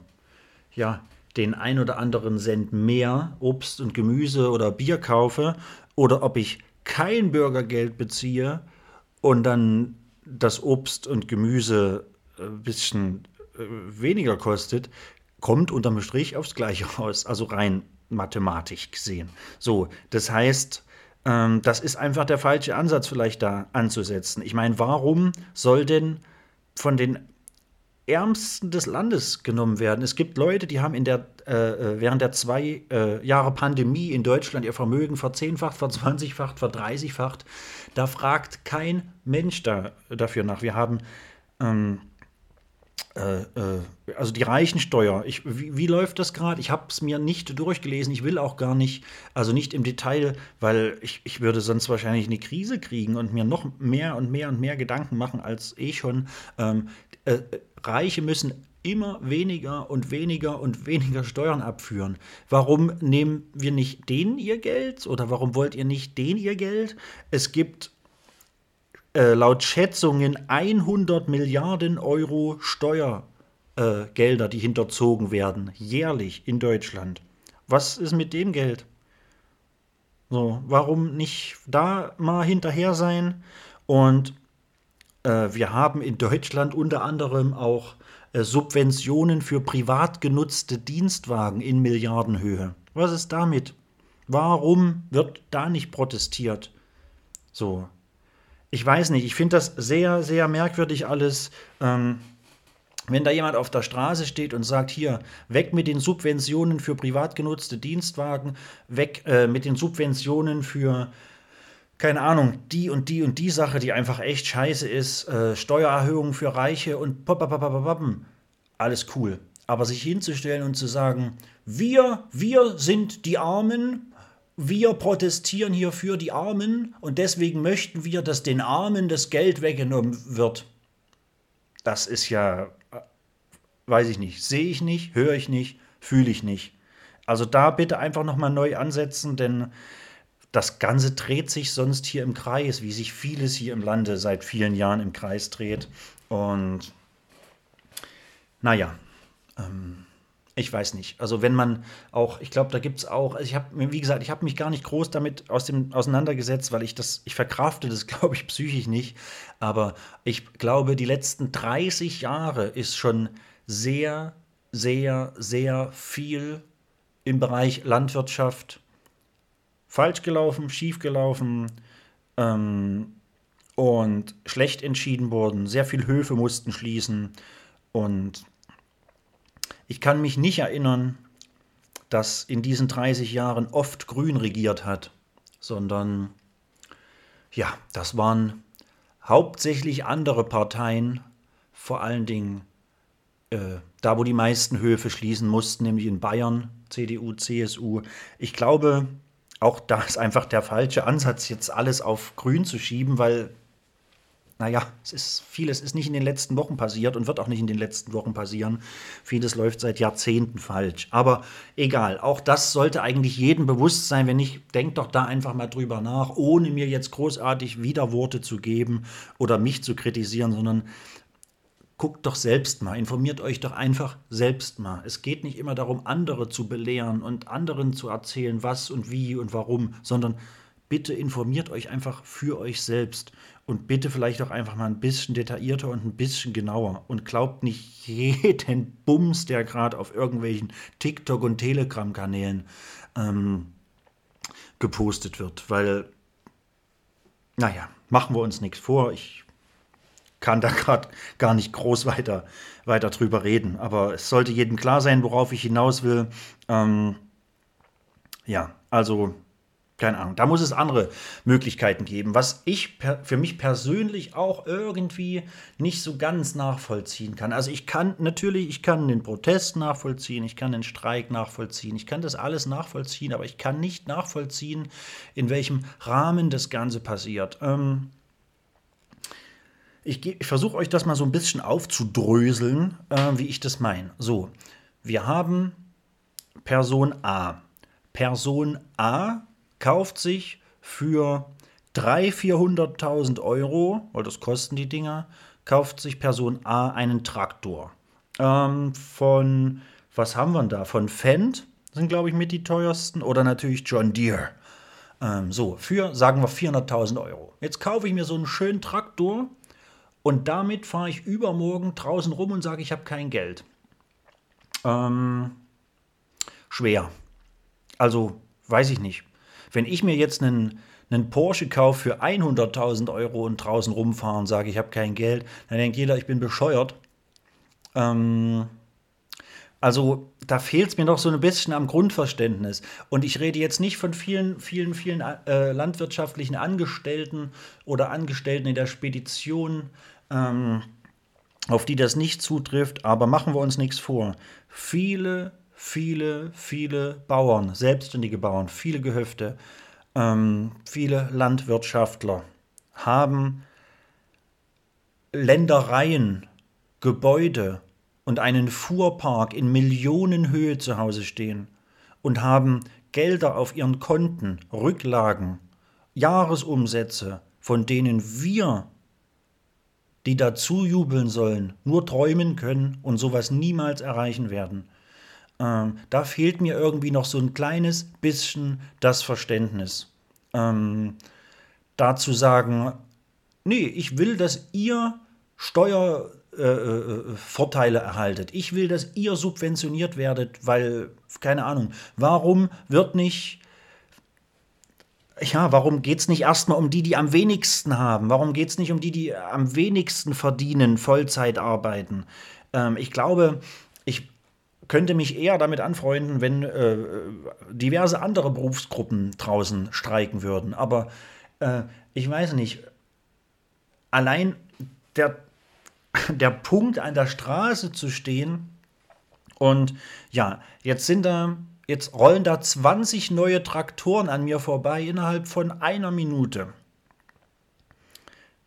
ja, den ein oder anderen Cent mehr Obst und Gemüse oder Bier kaufe oder ob ich kein Bürgergeld beziehe und dann das Obst und Gemüse ein bisschen äh, weniger kostet, kommt unterm Strich aufs Gleiche raus, also rein mathematisch gesehen. So, das heißt, ähm, das ist einfach der falsche Ansatz vielleicht da anzusetzen. Ich meine, warum soll denn von den Ärmsten des Landes genommen werden. Es gibt Leute, die haben in der, äh, äh, während der zwei äh, Jahre Pandemie in Deutschland ihr Vermögen verzehnfacht, verzwanzigfacht, verdreißigfacht. Da fragt kein Mensch da, dafür nach. Wir haben ähm, äh, äh, also die Reichensteuer. Ich, wie, wie läuft das gerade? Ich habe es mir nicht durchgelesen. Ich will auch gar nicht, also nicht im Detail, weil ich, ich würde sonst wahrscheinlich eine Krise kriegen und mir noch mehr und mehr und mehr Gedanken machen als eh schon. Ähm, äh, Reiche müssen immer weniger und weniger und weniger Steuern abführen. Warum nehmen wir nicht denen ihr Geld oder warum wollt ihr nicht denen ihr Geld? Es gibt äh, laut Schätzungen 100 Milliarden Euro Steuergelder, äh, die hinterzogen werden, jährlich in Deutschland. Was ist mit dem Geld? So, warum nicht da mal hinterher sein und wir haben in Deutschland unter anderem auch äh, Subventionen für privat genutzte Dienstwagen in Milliardenhöhe. Was ist damit? Warum wird da nicht protestiert? So. Ich weiß nicht, ich finde das sehr, sehr merkwürdig alles. Ähm, wenn da jemand auf der Straße steht und sagt, hier, weg mit den Subventionen für privat genutzte Dienstwagen, weg äh, mit den Subventionen für keine Ahnung, die und die und die Sache, die einfach echt scheiße ist, äh, Steuererhöhungen für Reiche und papapapapapam, alles cool. Aber sich hinzustellen und zu sagen, wir, sind die Armen, wir protestieren hier für die Armen und deswegen möchten wir, dass den Armen das Geld weggenommen wird. Das ist ja, äh, weiß ich nicht, sehe ich nicht, höre ich nicht, fühle ich nicht. Also da bitte einfach nochmal neu ansetzen, denn das Ganze dreht sich sonst hier im Kreis, wie sich vieles hier im Lande seit vielen Jahren im Kreis dreht. Und naja, ähm, ich weiß nicht. Also wenn man auch, ich glaube, da gibt es auch, also ich habe, wie gesagt, ich habe mich gar nicht groß damit aus dem, auseinandergesetzt, weil ich das, ich verkrafte das, [laughs] glaube ich, psychisch nicht. Aber ich glaube, die letzten 30 Jahre ist schon sehr, sehr, sehr viel im Bereich Landwirtschaft, falsch gelaufen, schief gelaufen ähm, und schlecht entschieden worden. Sehr viele Höfe mussten schließen und ich kann mich nicht erinnern, dass in diesen 30 Jahren oft Grün regiert hat, sondern ja, das waren hauptsächlich andere Parteien, vor allen Dingen äh, da, wo die meisten Höfe schließen mussten, nämlich in Bayern, CDU, CSU. Ich glaube, auch da ist einfach der falsche Ansatz, jetzt alles auf grün zu schieben, weil, naja, es ist vieles ist nicht in den letzten Wochen passiert und wird auch nicht in den letzten Wochen passieren. Vieles läuft seit Jahrzehnten falsch. Aber egal, auch das sollte eigentlich jedem bewusst sein. Wenn nicht, denkt doch da einfach mal drüber nach, ohne mir jetzt großartig Widerworte zu geben oder mich zu kritisieren, sondern guckt doch selbst mal, informiert euch doch einfach selbst mal. Es geht nicht immer darum, andere zu belehren und anderen zu erzählen, was und wie und warum, sondern bitte informiert euch einfach für euch selbst und bitte vielleicht auch einfach mal ein bisschen detaillierter und ein bisschen genauer und glaubt nicht jeden [laughs] Bums, der gerade auf irgendwelchen TikTok- und Telegram-Kanälen ähm, gepostet wird, weil, naja, machen wir uns nichts vor. Ich kann da gerade gar nicht groß weiter, weiter drüber reden, aber es sollte jedem klar sein, worauf ich hinaus will. Ähm, ja, also keine Ahnung, da muss es andere Möglichkeiten geben, was ich für mich persönlich auch irgendwie nicht so ganz nachvollziehen kann. Also ich kann natürlich, ich kann den Protest nachvollziehen, ich kann den Streik nachvollziehen, ich kann das alles nachvollziehen, aber ich kann nicht nachvollziehen, in welchem Rahmen das Ganze passiert. Ähm, ich, ich versuche euch das mal so ein bisschen aufzudröseln, äh, wie ich das meine. So, wir haben Person A. Person A kauft sich für 300.000, 400.000 Euro, weil das kosten die Dinger, kauft sich Person A einen Traktor. Ähm, von, was haben wir da? Von Fendt sind, glaube ich, mit die teuersten. Oder natürlich John Deere. Ähm, so, für, sagen wir, 400.000 Euro. Jetzt kaufe ich mir so einen schönen Traktor und damit fahre ich übermorgen draußen rum und sage, ich habe kein Geld. Ähm, schwer. Also, weiß ich nicht. Wenn ich mir jetzt einen, einen Porsche kaufe für 100.000 Euro und draußen rumfahre und sage, ich habe kein Geld, dann denkt jeder, ich bin bescheuert. Ähm, also da fehlt es mir noch so ein bisschen am Grundverständnis. Und ich rede jetzt nicht von vielen, vielen, vielen äh, landwirtschaftlichen Angestellten oder Angestellten in der Spedition, ähm, auf die das nicht zutrifft, aber machen wir uns nichts vor. Viele viele, viele Bauern, selbstständige Bauern, viele Gehöfte, ähm, viele Landwirtschaftler haben Ländereien, Gebäude und einen Fuhrpark in Millionenhöhe zu Hause stehen und haben Gelder auf ihren Konten, Rücklagen, Jahresumsätze, von denen wir, die dazu jubeln sollen, nur träumen können und sowas niemals erreichen werden. Ähm, da fehlt mir irgendwie noch so ein kleines bisschen das Verständnis. Ähm, dazu sagen, nee, ich will, dass ihr Steuervorteile äh, äh erhaltet. Ich will, dass ihr subventioniert werdet, weil, keine Ahnung, warum wird nicht ja, warum geht es nicht erstmal um die, die am wenigsten haben? Warum geht es nicht um die, die am wenigsten verdienen, Vollzeit arbeiten? Ähm, ich glaube, ich könnte mich eher damit anfreunden, wenn äh, diverse andere Berufsgruppen draußen streiken würden. Aber äh, ich weiß nicht, allein der, der Punkt an der Straße zu stehen und ja, jetzt sind da, jetzt rollen da 20 neue Traktoren an mir vorbei innerhalb von einer Minute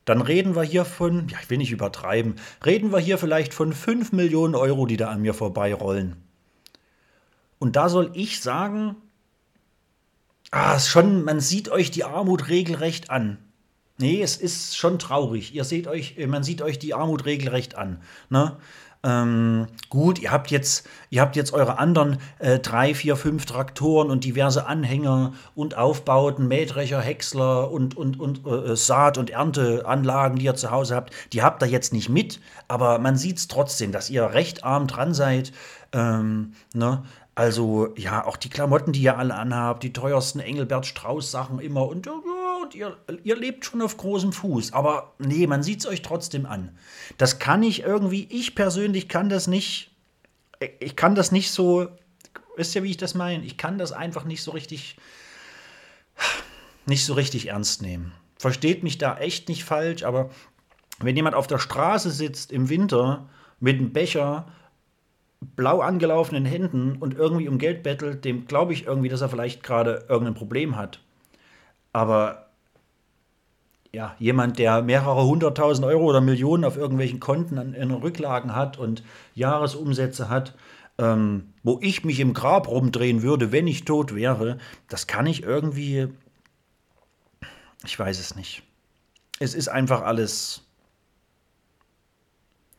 dann reden wir hier von, ja, ich will nicht übertreiben, reden wir hier vielleicht von 5 Millionen Euro, die da an mir vorbeirollen. Und da soll ich sagen, ah, schon, man sieht euch die Armut regelrecht an. Nee, es ist schon traurig. Ihr seht euch, man sieht euch die Armut regelrecht an. Ne? Ähm, gut, ihr habt jetzt, ihr habt jetzt eure anderen äh, drei, vier, fünf Traktoren und diverse Anhänger und Aufbauten, Mähdrescher, Häcksler und, und, und äh, Saat- und Ernteanlagen, die ihr zu Hause habt. Die habt ihr jetzt nicht mit, aber man sieht es trotzdem, dass ihr recht arm dran seid. Ähm, ne? Also, ja, auch die Klamotten, die ihr alle anhabt, die teuersten Engelbert Strauß-Sachen immer und, ja, und ihr, ihr lebt schon auf großem Fuß. Aber nee, man sieht es euch trotzdem an. Das kann ich irgendwie, ich persönlich kann das nicht, ich kann das nicht so, wisst ihr, wie ich das meine? Ich kann das einfach nicht so richtig, nicht so richtig ernst nehmen. Versteht mich da echt nicht falsch, aber wenn jemand auf der Straße sitzt im Winter mit einem Becher blau angelaufenen Händen und irgendwie um Geld bettelt, dem glaube ich irgendwie, dass er vielleicht gerade irgendein Problem hat. Aber ja, jemand, der mehrere hunderttausend Euro oder Millionen auf irgendwelchen Konten an, in Rücklagen hat und Jahresumsätze hat, ähm, wo ich mich im Grab rumdrehen würde, wenn ich tot wäre, das kann ich irgendwie. Ich weiß es nicht. Es ist einfach alles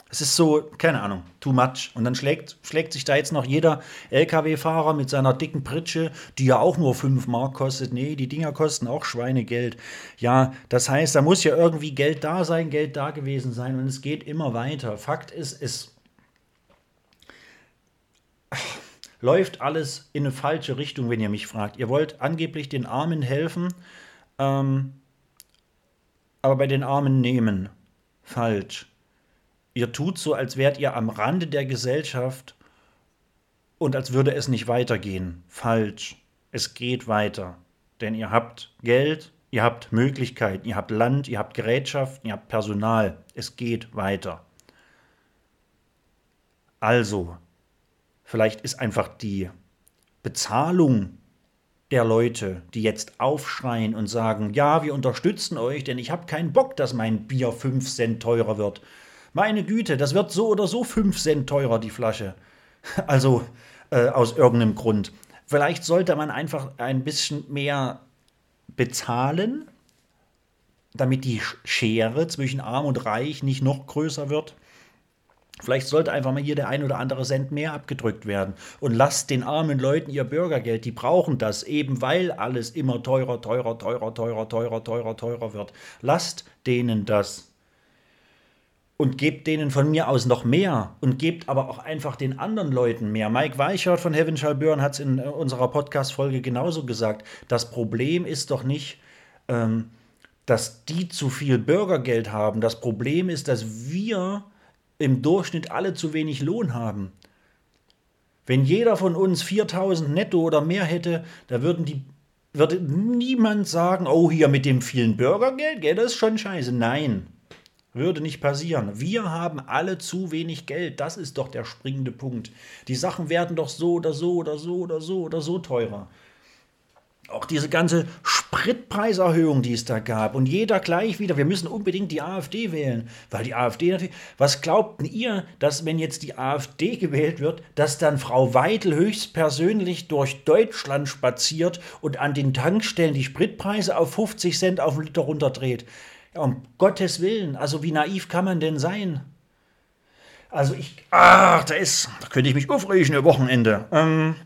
es ist so, keine Ahnung, too much. Und dann schlägt, schlägt sich da jetzt noch jeder LKW-Fahrer mit seiner dicken Pritsche, die ja auch nur 5 Mark kostet. Nee, die Dinger kosten auch Schweinegeld. Ja, das heißt, da muss ja irgendwie Geld da sein, Geld da gewesen sein und es geht immer weiter. Fakt ist, es. läuft alles in eine falsche Richtung, wenn ihr mich fragt. Ihr wollt angeblich den Armen helfen, ähm, aber bei den Armen nehmen. Falsch. Ihr tut so, als wärt ihr am Rande der Gesellschaft und als würde es nicht weitergehen. Falsch. Es geht weiter. Denn ihr habt Geld, ihr habt Möglichkeiten, ihr habt Land, ihr habt Gerätschaften, ihr habt Personal. Es geht weiter. Also, vielleicht ist einfach die Bezahlung der Leute, die jetzt aufschreien und sagen, ja, wir unterstützen euch, denn ich habe keinen Bock, dass mein Bier 5 Cent teurer wird. Meine Güte, das wird so oder so 5 Cent teurer, die Flasche. [laughs] Also äh, aus irgendeinem Grund. Vielleicht sollte man einfach ein bisschen mehr bezahlen, damit die Schere zwischen arm und reich nicht noch größer wird. Vielleicht sollte einfach mal hier der ein oder andere Cent mehr abgedrückt werden. Und lasst den armen Leuten ihr Bürgergeld, die brauchen das, eben weil alles immer teurer, teurer, teurer, teurer, teurer, teurer, teurer wird. Lasst denen das. Und gebt denen von mir aus noch mehr und gebt aber auch einfach den anderen Leuten mehr. Mike Weichert von Heaven Shall Burn hat es in unserer Podcast-Folge genauso gesagt. Das Problem ist doch nicht, ähm, dass die zu viel Bürgergeld haben. Das Problem ist, dass wir im Durchschnitt alle zu wenig Lohn haben. Wenn jeder von uns 4000 netto oder mehr hätte, da würden die, würde niemand sagen, oh, hier mit dem vielen Bürgergeld, das ist schon scheiße. Nein, würde nicht passieren. Wir haben alle zu wenig Geld. Das ist doch der springende Punkt. Die Sachen werden doch so oder so oder so oder so oder so teurer auch diese ganze Spritpreiserhöhung, die es da gab und jeder gleich wieder, wir müssen unbedingt die AfD wählen, weil die AfD natürlich, was glaubten ihr, dass wenn jetzt die AfD gewählt wird, dass dann Frau Weidel höchstpersönlich durch Deutschland spaziert und an den Tankstellen die Spritpreise auf 50 Cent auf den Liter runterdreht? Um Gottes Willen, also wie naiv kann man denn sein? Also ich, ach, da ist, da könnte ich mich aufregen, Wochenende. Ähm,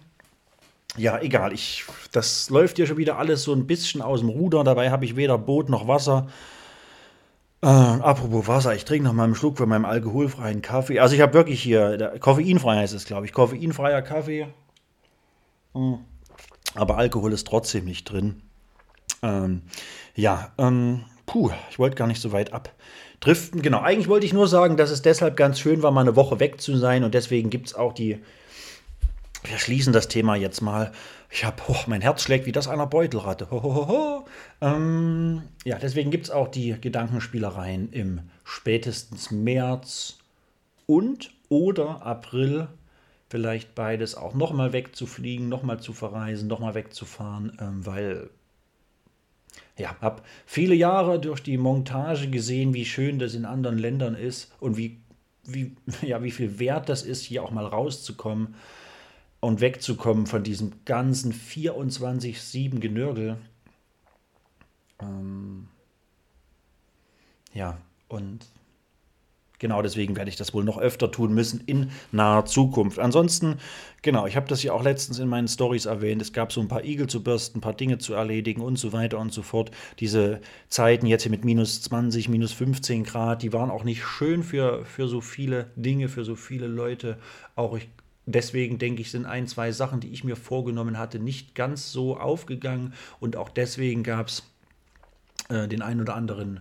ja, egal. Ich, das läuft ja schon wieder alles so ein bisschen aus dem Ruder. Dabei habe ich weder Boot noch Wasser. Äh, apropos Wasser, ich trinke noch mal einen Schluck von meinem alkoholfreien Kaffee. Also ich habe wirklich hier, koffeinfrei heißt es, glaube ich. Koffeinfreier Kaffee. Mhm. Aber Alkohol ist trotzdem nicht drin. Ähm, ja, ähm, puh, ich wollte gar nicht so weit abdriften. Genau, eigentlich wollte ich nur sagen, dass es deshalb ganz schön war, mal eine Woche weg zu sein. Und deswegen gibt es auch die wir schließen das Thema jetzt mal. Ich habe, oh, mein Herz schlägt wie das einer Beutelratte. Ho, ho, ho, ähm, ja, deswegen gibt es auch die Gedankenspielereien im spätestens März und oder April. Vielleicht beides auch nochmal wegzufliegen, nochmal zu verreisen, nochmal wegzufahren, ähm, weil ja, habe viele Jahre durch die Montage gesehen, wie schön das in anderen Ländern ist und wie, wie, [laughs] ja, wie viel wert das ist, hier auch mal rauszukommen und wegzukommen von diesem ganzen 24-7 Genörgel. Ähm, ja, und genau deswegen werde ich das wohl noch öfter tun müssen in naher Zukunft. Ansonsten, genau, ich habe das ja auch letztens in meinen Stories erwähnt. Es gab so ein paar Igel zu bürsten, ein paar Dinge zu erledigen und so weiter und so fort. Diese Zeiten jetzt hier mit minus 20, minus 15 Grad, die waren auch nicht schön für, für so viele Dinge, für so viele Leute. Auch ich deswegen denke ich, sind ein, zwei Sachen, die ich mir vorgenommen hatte, nicht ganz so aufgegangen. Und auch deswegen gab es äh, den einen oder anderen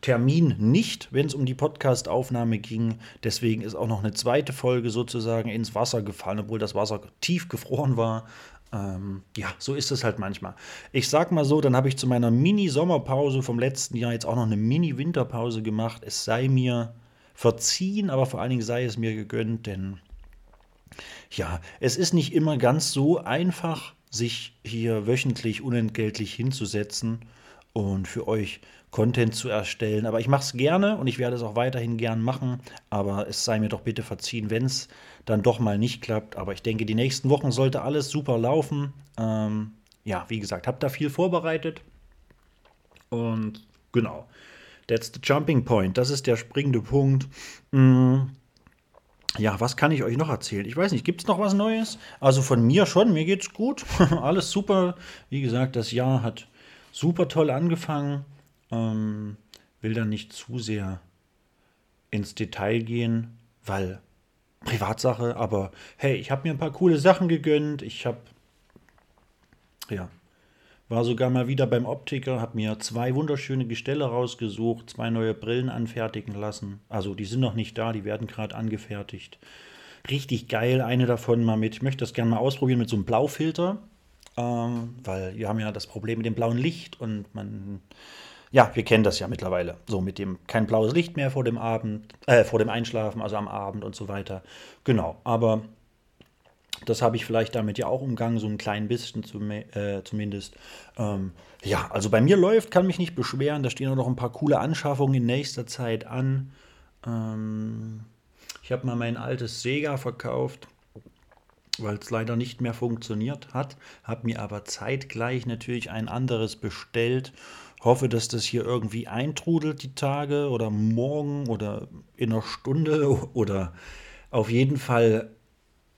Termin nicht, wenn es um die Podcast-Aufnahme ging. Deswegen ist auch noch eine zweite Folge sozusagen ins Wasser gefallen, obwohl das Wasser tief gefroren war. Ähm, ja, so ist es halt manchmal. Ich sag mal so, dann habe ich zu meiner Mini-Sommerpause vom letzten Jahr jetzt auch noch eine Mini-Winterpause gemacht. Es sei mir verziehen, aber vor allen Dingen sei es mir gegönnt, denn ja, es ist nicht immer ganz so einfach, sich hier wöchentlich unentgeltlich hinzusetzen und für euch Content zu erstellen. Aber ich mache es gerne und ich werde es auch weiterhin gern machen. Aber es sei mir doch bitte verziehen, wenn es dann doch mal nicht klappt. Aber ich denke, die nächsten Wochen sollte alles super laufen. Ähm, ja, wie gesagt, habe da viel vorbereitet. Und genau, that's the jumping point. Das ist der springende Punkt. Mm ja, was kann ich euch noch erzählen? Ich weiß nicht, gibt es noch was Neues? Also von mir schon, mir geht's gut. [laughs] Alles super. Wie gesagt, das Jahr hat super toll angefangen. Ähm, will da nicht zu sehr ins Detail gehen, weil Privatsache, aber hey, ich habe mir ein paar coole Sachen gegönnt. Ich habe, ja, war sogar mal wieder beim Optiker, habe mir zwei wunderschöne Gestelle rausgesucht, zwei neue Brillen anfertigen lassen. Also die sind noch nicht da, die werden gerade angefertigt. Richtig geil, eine davon mal mit. Ich möchte das gerne mal ausprobieren mit so einem Blaufilter, ähm, weil wir haben ja das Problem mit dem blauen Licht und man ja, wir kennen das ja mittlerweile. So mit dem kein blaues Licht mehr vor dem Abend, äh, vor dem Einschlafen, also am Abend und so weiter. Genau, aber das habe ich vielleicht damit ja auch umgangen, so ein klein bisschen zum, äh, zumindest. Ähm, ja, also bei mir läuft, kann mich nicht beschweren. Da stehen auch noch ein paar coole Anschaffungen in nächster Zeit an. Ähm, ich habe mal mein altes Sega verkauft, weil es leider nicht mehr funktioniert hat. Habe mir aber zeitgleich natürlich ein anderes bestellt hoffe, dass das hier irgendwie eintrudelt die Tage oder morgen oder in einer Stunde [laughs] oder auf jeden Fall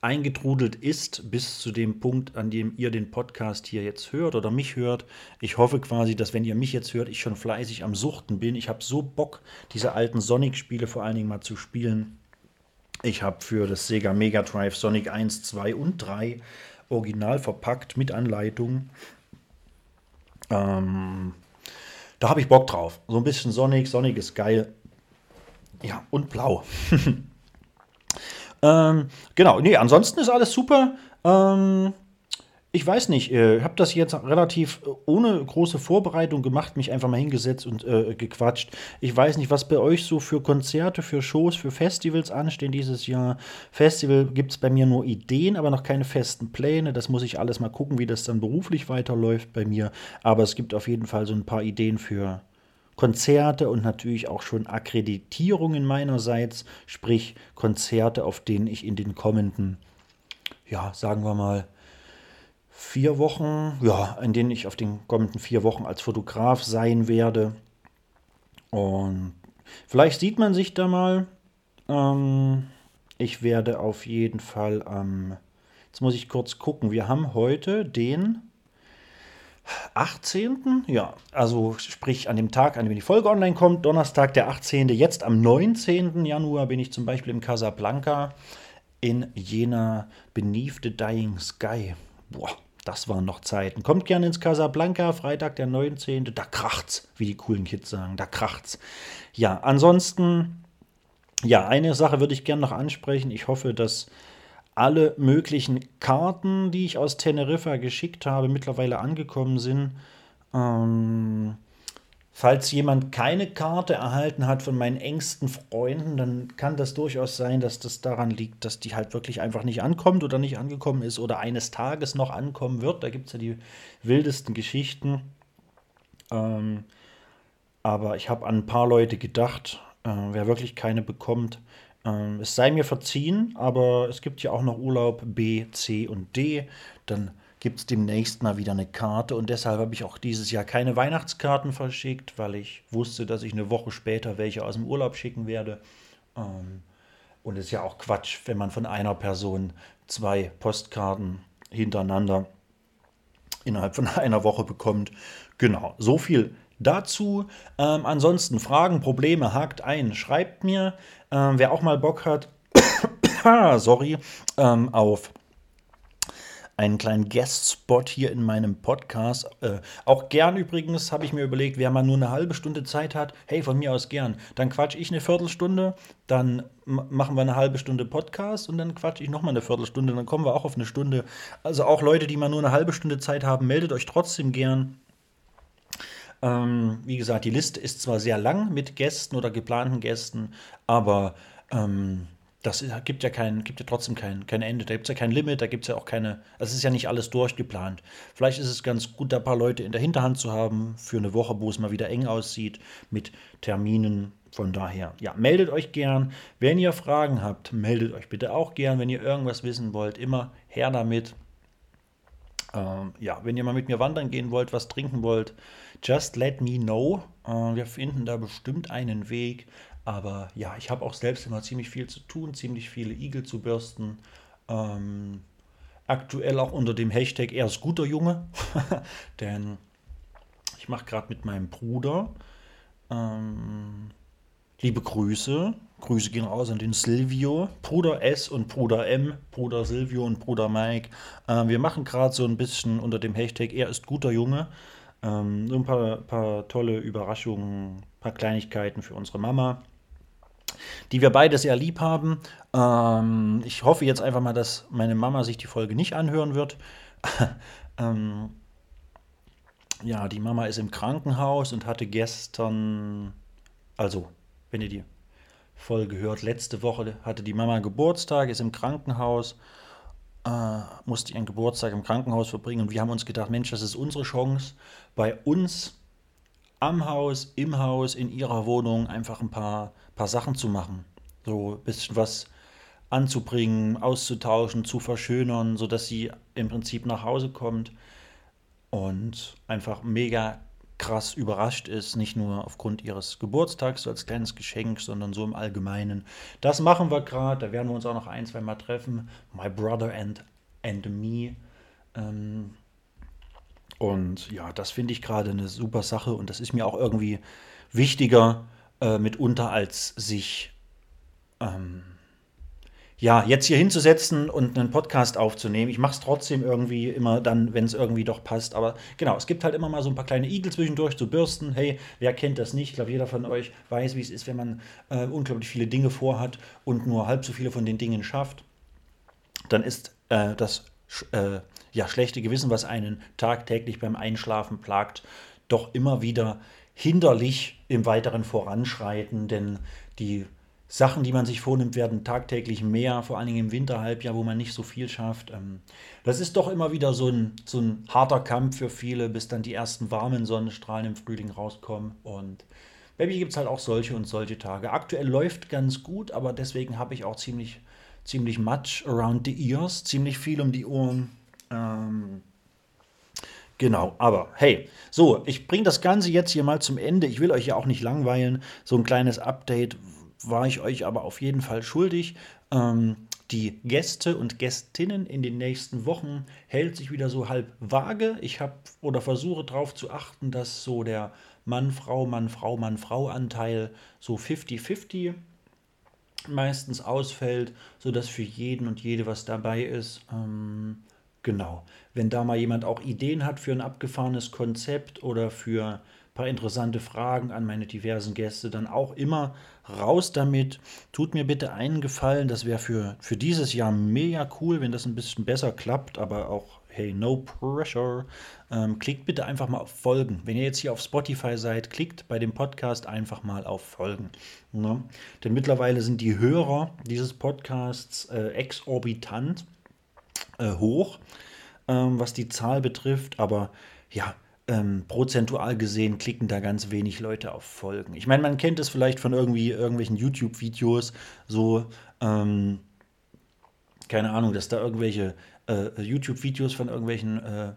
eingetrudelt ist bis zu dem Punkt, an dem ihr den Podcast hier jetzt hört oder mich hört. Ich hoffe quasi, dass wenn ihr mich jetzt hört, ich schon fleißig am Suchten bin. Ich habe so Bock, diese alten Sonic-Spiele vor allen Dingen mal zu spielen. Ich habe für das Sega Mega Drive Sonic 1, 2 und 3 original verpackt mit Anleitung. Ähm, da habe ich Bock drauf. So ein bisschen sonnig, sonnig ist geil. Ja, und blau. [laughs] ähm, genau, nee, ansonsten ist alles super. Ähm, ich weiß nicht, ich äh, habe das jetzt relativ äh, ohne große Vorbereitung gemacht, mich einfach mal hingesetzt und äh, gequatscht. Ich weiß nicht, was bei euch so für Konzerte, für Shows, für Festivals anstehen dieses Jahr. Festival gibt es bei mir nur Ideen, aber noch keine festen Pläne. Das muss ich alles mal gucken, wie das dann beruflich weiterläuft bei mir. Aber es gibt auf jeden Fall so ein paar Ideen für Konzerte und natürlich auch schon Akkreditierungen meinerseits, sprich Konzerte, auf denen ich in den kommenden, ja, sagen wir mal, vier Wochen, ja, in denen ich auf den kommenden vier Wochen als Fotograf sein werde. Und vielleicht sieht man sich da mal. Ähm, ich werde auf jeden Fall am, ähm, jetzt muss ich kurz gucken, wir haben heute den 18. Ja, also sprich an dem Tag, an dem die Folge online kommt, Donnerstag, der 18. Jetzt am 19. Januar bin ich zum Beispiel im Casablanca in Jena Beneath the Dying Sky. Boah, das waren noch Zeiten. Kommt gerne ins Casablanca, Freitag der 19. Da kracht's, wie die coolen Kids sagen. Da kracht's. Ja, ansonsten, ja, eine Sache würde ich gerne noch ansprechen. Ich hoffe, dass alle möglichen Karten, die ich aus Teneriffa geschickt habe, mittlerweile angekommen sind. Ähm, Falls jemand keine Karte erhalten hat von meinen engsten Freunden, dann kann das durchaus sein, dass das daran liegt, dass die halt wirklich einfach nicht ankommt oder nicht angekommen ist oder eines Tages noch ankommen wird. Da gibt es ja die wildesten Geschichten. Ähm, aber ich habe an ein paar Leute gedacht, äh, wer wirklich keine bekommt, äh, es sei mir verziehen, aber es gibt ja auch noch Urlaub B, C und D. Dann gibt es demnächst mal wieder eine Karte und deshalb habe ich auch dieses Jahr keine Weihnachtskarten verschickt, weil ich wusste, dass ich eine Woche später welche aus dem Urlaub schicken werde. Ähm, und es ist ja auch Quatsch, wenn man von einer Person zwei Postkarten hintereinander innerhalb von [laughs] einer Woche bekommt. Genau, so viel dazu. Ähm, ansonsten Fragen, Probleme, hakt ein, schreibt mir. Ähm, wer auch mal Bock hat, [coughs] sorry, ähm, auf einen kleinen Guest-Spot hier in meinem Podcast. Äh, auch gern übrigens habe ich mir überlegt, wer mal nur eine halbe Stunde Zeit hat, hey, von mir aus gern. Dann quatsch ich eine Viertelstunde, dann machen wir eine halbe Stunde Podcast und dann quatsch ich nochmal eine Viertelstunde, dann kommen wir auch auf eine Stunde. Also auch Leute, die mal nur eine halbe Stunde Zeit haben, meldet euch trotzdem gern. Ähm, wie gesagt, die Liste ist zwar sehr lang mit Gästen oder geplanten Gästen, aber ähm, das gibt ja kein, gibt ja trotzdem kein, kein Ende. Da gibt es ja kein Limit, da gibt es ja auch keine, es ist ja nicht alles durchgeplant. Vielleicht ist es ganz gut, da ein paar Leute in der Hinterhand zu haben für eine Woche, wo es mal wieder eng aussieht mit Terminen. Von daher, ja, meldet euch gern. Wenn ihr Fragen habt, meldet euch bitte auch gern. Wenn ihr irgendwas wissen wollt, immer her damit. Ähm, ja, wenn ihr mal mit mir wandern gehen wollt, was trinken wollt, just let me know. Äh, wir finden da bestimmt einen Weg. Aber ja, ich habe auch selbst immer ziemlich viel zu tun, ziemlich viele Igel zu bürsten. Ähm, aktuell auch unter dem Hashtag er ist guter Junge. [laughs] Denn ich mache gerade mit meinem Bruder ähm, liebe Grüße. Grüße gehen raus an den Silvio, Bruder S und Bruder M, Bruder Silvio und Bruder Mike. Ähm, wir machen gerade so ein bisschen unter dem Hashtag Er ist guter Junge. Ähm, so ein paar, paar tolle Überraschungen, paar Kleinigkeiten für unsere Mama, die wir beide sehr lieb haben. Ähm, ich hoffe jetzt einfach mal, dass meine Mama sich die Folge nicht anhören wird. [laughs] ähm, ja, die Mama ist im Krankenhaus und hatte gestern, also, wenn ihr die Folge hört, letzte Woche hatte die Mama Geburtstag, ist im Krankenhaus, äh, musste ihren Geburtstag im Krankenhaus verbringen und wir haben uns gedacht, Mensch, das ist unsere Chance, bei uns am Haus, im Haus, in ihrer Wohnung einfach ein paar, paar Sachen zu machen. So ein bisschen was anzubringen, auszutauschen, zu verschönern, sodass sie im Prinzip nach Hause kommt und einfach mega krass überrascht ist, nicht nur aufgrund ihres Geburtstags so als kleines Geschenk, sondern so im Allgemeinen. Das machen wir gerade, da werden wir uns auch noch ein, zwei Mal treffen. My Brother and, and Me. Ähm, und ja, das finde ich gerade eine super Sache und das ist mir auch irgendwie wichtiger äh, mitunter, als sich ähm, ja, jetzt hier hinzusetzen und einen Podcast aufzunehmen. Ich mache es trotzdem irgendwie immer dann, wenn es irgendwie doch passt. Aber genau, es gibt halt immer mal so ein paar kleine Igel zwischendurch zu bürsten. Hey, wer kennt das nicht? Ich glaube, jeder von euch weiß, wie es ist, wenn man äh, unglaublich viele Dinge vorhat und nur halb so viele von den Dingen schafft. Dann ist äh, das äh, ja, schlechte Gewissen, was einen tagtäglich beim Einschlafen plagt, doch immer wieder hinderlich im weiteren Voranschreiten, denn die Sachen, die man sich vornimmt, werden tagtäglich mehr, vor allen Dingen im Winterhalbjahr, wo man nicht so viel schafft. Ähm, das ist doch immer wieder so ein, so ein harter Kampf für viele, bis dann die ersten warmen Sonnenstrahlen im Frühling rauskommen. Und bei mir gibt es halt auch solche und solche Tage. Aktuell läuft ganz gut, aber deswegen habe ich auch ziemlich, ziemlich much around the ears, ziemlich viel um die Ohren. Ähm, Genau, aber hey, so, ich bringe das Ganze jetzt hier mal zum Ende. Ich will euch ja auch nicht langweilen. So ein kleines Update, war ich euch aber auf jeden Fall schuldig. Ähm, die Gäste und Gästinnen in den nächsten Wochen hält sich wieder so halb vage. Ich habe oder versuche darauf zu achten, dass so der Mann-Frau, Mann-Frau, Mann-Frau-Anteil so 50-50 meistens ausfällt, sodass für jeden und jede was dabei ist. Ähm, genau. Wenn da mal jemand auch Ideen hat für ein abgefahrenes Konzept oder für paar interessante Fragen an meine diversen Gäste, dann auch immer raus damit. Tut mir bitte einen Gefallen, das wäre für, für dieses Jahr mega cool, wenn das ein bisschen besser klappt, aber auch, hey, no pressure. Ähm, klickt bitte einfach mal auf Folgen. Wenn ihr jetzt hier auf Spotify seid, klickt bei dem Podcast einfach mal auf Folgen. Ne? Denn mittlerweile sind die Hörer dieses Podcasts äh, exorbitant äh, hoch, ähm, was die Zahl betrifft, aber ja, ähm, prozentual gesehen klicken da ganz wenig Leute auf Folgen. Ich meine, man kennt es vielleicht von irgendwie irgendwelchen YouTube-Videos, so, ähm, keine Ahnung, dass da irgendwelche äh, YouTube-Videos von irgendwelchen äh,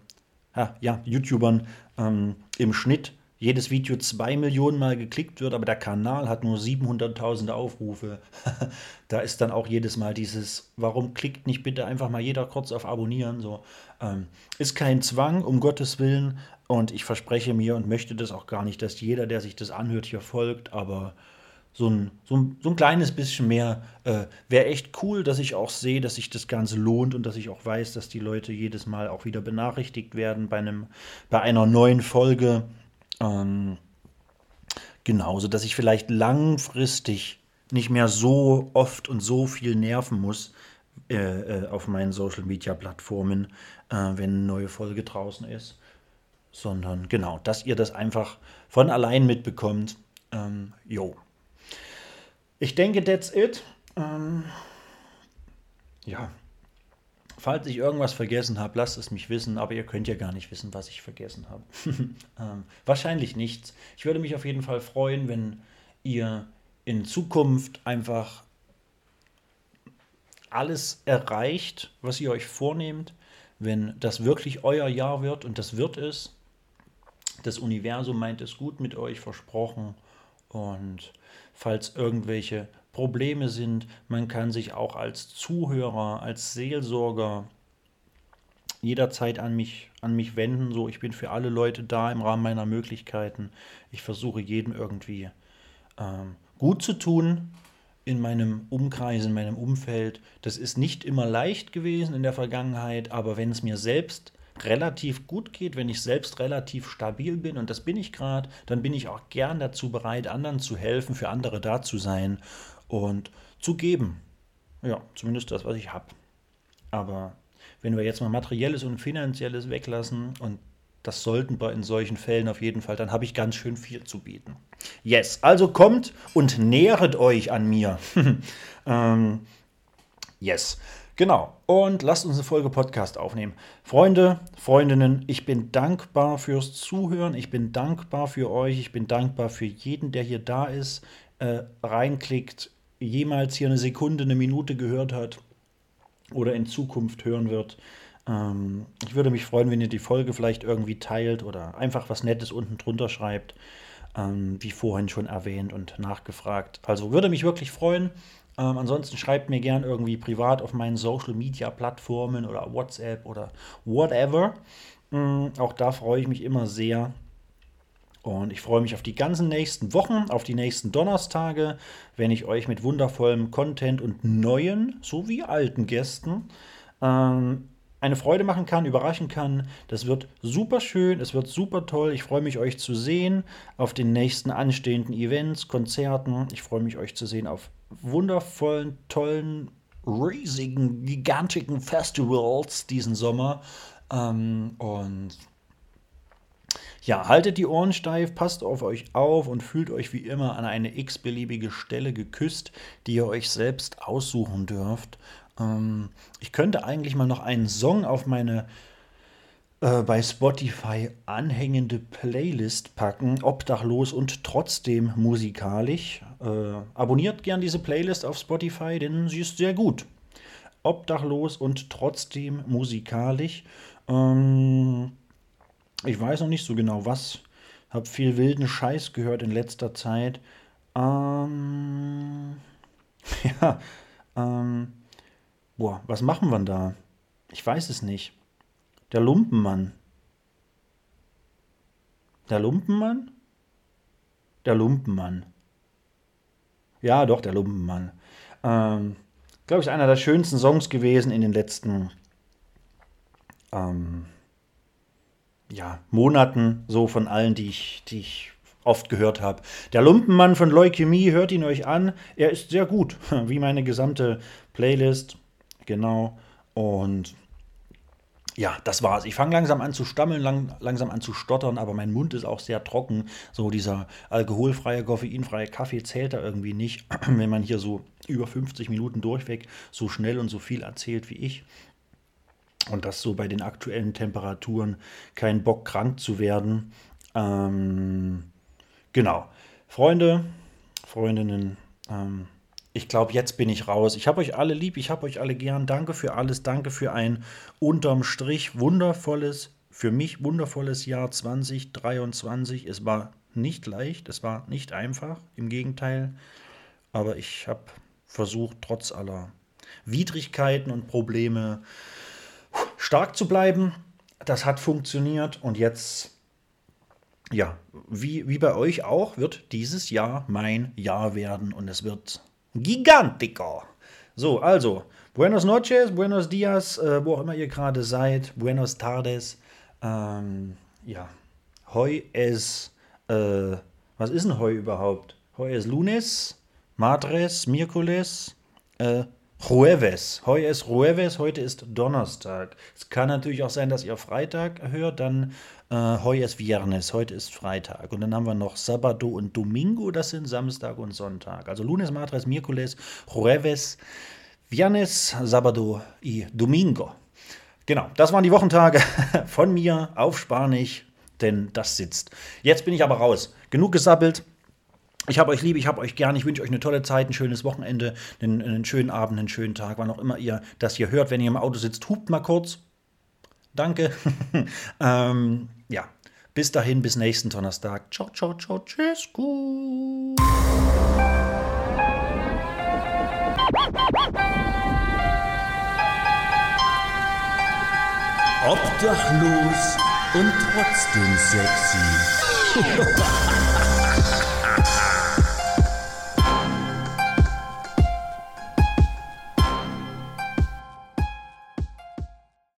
ja, YouTubern ähm, im Schnitt jedes Video zwei Millionen Mal geklickt wird, aber der Kanal hat nur 700.000 Aufrufe. [laughs] da ist dann auch jedes Mal dieses, warum klickt nicht bitte einfach mal jeder kurz auf Abonnieren? So ähm, ist kein Zwang, um Gottes Willen, und ich verspreche mir und möchte das auch gar nicht, dass jeder, der sich das anhört, hier folgt, aber so ein, so ein, so ein kleines bisschen mehr äh, wäre echt cool, dass ich auch sehe, dass sich das Ganze lohnt und dass ich auch weiß, dass die Leute jedes Mal auch wieder benachrichtigt werden bei, einem, bei einer neuen Folge. Ähm, genauso, dass ich vielleicht langfristig nicht mehr so oft und so viel nerven muss äh, äh, auf meinen Social-Media-Plattformen, äh, wenn eine neue Folge draußen ist sondern genau, dass ihr das einfach von allein mitbekommt. Ähm, jo. Ich denke, that's it. Ähm, ja. Falls ich irgendwas vergessen habe, lasst es mich wissen, aber ihr könnt ja gar nicht wissen, was ich vergessen habe. [laughs] ähm, wahrscheinlich nichts. Ich würde mich auf jeden Fall freuen, wenn ihr in Zukunft einfach alles erreicht, was ihr euch vornehmt, wenn das wirklich euer Jahr wird und das wird es, das Universum meint es gut mit euch, versprochen. Und falls irgendwelche Probleme sind, man kann sich auch als Zuhörer, als Seelsorger jederzeit an mich, an mich wenden. So, ich bin für alle Leute da im Rahmen meiner Möglichkeiten. Ich versuche jedem irgendwie ähm, gut zu tun in meinem Umkreis, in meinem Umfeld. Das ist nicht immer leicht gewesen in der Vergangenheit, aber wenn es mir selbst relativ gut geht, wenn ich selbst relativ stabil bin, und das bin ich gerade, dann bin ich auch gern dazu bereit, anderen zu helfen, für andere da zu sein und zu geben. Ja, zumindest das, was ich habe. Aber wenn wir jetzt mal materielles und finanzielles weglassen und das sollten wir in solchen Fällen auf jeden Fall, dann habe ich ganz schön viel zu bieten. Yes, also kommt und nähret euch an mir. [laughs] ähm, yes. Genau. Und lasst uns eine Folge Podcast aufnehmen. Freunde, Freundinnen, ich bin dankbar fürs Zuhören. Ich bin dankbar für euch. Ich bin dankbar für jeden, der hier da ist, äh, reinklickt, jemals hier eine Sekunde, eine Minute gehört hat oder in Zukunft hören wird. Ähm, ich würde mich freuen, wenn ihr die Folge vielleicht irgendwie teilt oder einfach was Nettes unten drunter schreibt, ähm, wie vorhin schon erwähnt und nachgefragt. Also würde mich wirklich freuen. Ähm, ansonsten schreibt mir gern irgendwie privat auf meinen Social Media Plattformen oder WhatsApp oder whatever. Ähm, auch da freue ich mich immer sehr. Und ich freue mich auf die ganzen nächsten Wochen, auf die nächsten Donnerstage, wenn ich euch mit wundervollem Content und neuen sowie alten Gästen ähm, eine Freude machen kann, überraschen kann. Das wird super schön, es wird super toll. Ich freue mich, euch zu sehen auf den nächsten anstehenden Events, Konzerten. Ich freue mich, euch zu sehen auf wundervollen, tollen, riesigen, gigantischen Festivals diesen Sommer. Ähm, und ja, haltet die Ohren steif, passt auf euch auf und fühlt euch wie immer an eine x-beliebige Stelle geküsst, die ihr euch selbst aussuchen dürft. Ähm, ich könnte eigentlich mal noch einen Song auf meine äh, bei Spotify anhängende Playlist packen, obdachlos und trotzdem musikalisch. Äh, abonniert gern diese Playlist auf Spotify, denn sie ist sehr gut. Obdachlos und trotzdem musikalisch. Ähm, ich weiß noch nicht so genau was. Hab viel wilden Scheiß gehört in letzter Zeit. Ähm, [laughs] ja, ähm, Boah, was machen wir da? Ich weiß es nicht. Der Lumpenmann. Der Lumpenmann? Der Lumpenmann. Ja, doch, der Lumpenmann. Ähm, Glaube ich, einer der schönsten Songs gewesen in den letzten ähm, ja, Monaten, so von allen, die ich, die ich oft gehört habe. Der Lumpenmann von Leukämie, hört ihn euch an. Er ist sehr gut, [laughs] wie meine gesamte Playlist. Genau. Und ja, das war's. Ich fange langsam an zu stammeln, lang, langsam an zu stottern, aber mein Mund ist auch sehr trocken. So dieser alkoholfreie, koffeinfreie Kaffee zählt da irgendwie nicht, [clears throat] wenn man hier so über 50 Minuten durchweg so schnell und so viel erzählt wie ich. Und das so bei den aktuellen Temperaturen kein Bock krank zu werden. Ähm, genau. Freunde, Freundinnen, ähm, ich glaube, jetzt bin ich raus. Ich habe euch alle lieb, ich habe euch alle gern. Danke für alles, danke für ein unterm Strich wundervolles, für mich wundervolles Jahr 2023. Es war nicht leicht, es war nicht einfach, im Gegenteil. Aber ich habe versucht, trotz aller Widrigkeiten und Probleme stark zu bleiben. Das hat funktioniert und jetzt ja, wie, wie bei euch auch, wird dieses Jahr mein Jahr werden und es wird Gigantico. So, also, Buenos noches, Buenos dias, äh, wo auch immer ihr gerade seid. Buenos tardes. Ähm, ja, heu es, äh, was ist denn heu überhaupt? Heu es lunes, madres, miércoles, äh, Jueves. Heute ist Jueves, heute ist Donnerstag. Es kann natürlich auch sein, dass ihr Freitag hört, dann äh, heute ist Viernes, heute ist Freitag. Und dann haben wir noch Sabado und Domingo, das sind Samstag und Sonntag. Also Lunes, Martes, Miércoles, Jueves, Viernes, Sabado y Domingo. Genau, das waren die Wochentage [laughs] von mir auf Spanisch, denn das sitzt. Jetzt bin ich aber raus. Genug gesabbelt. Ich habe euch lieb, ich habe euch gern. Ich wünsche euch eine tolle Zeit, ein schönes Wochenende, einen, einen, schönen Abend, einen schönen Tag, wann auch immer ihr das hier hört. Wenn ihr im Auto sitzt, hupt mal kurz. Danke. [laughs] ähm, ja, bis dahin, bis nächsten Donnerstag. Ciao, ciao, ciao, tschüss. Gut. Obdachlos und trotzdem sexy. [laughs]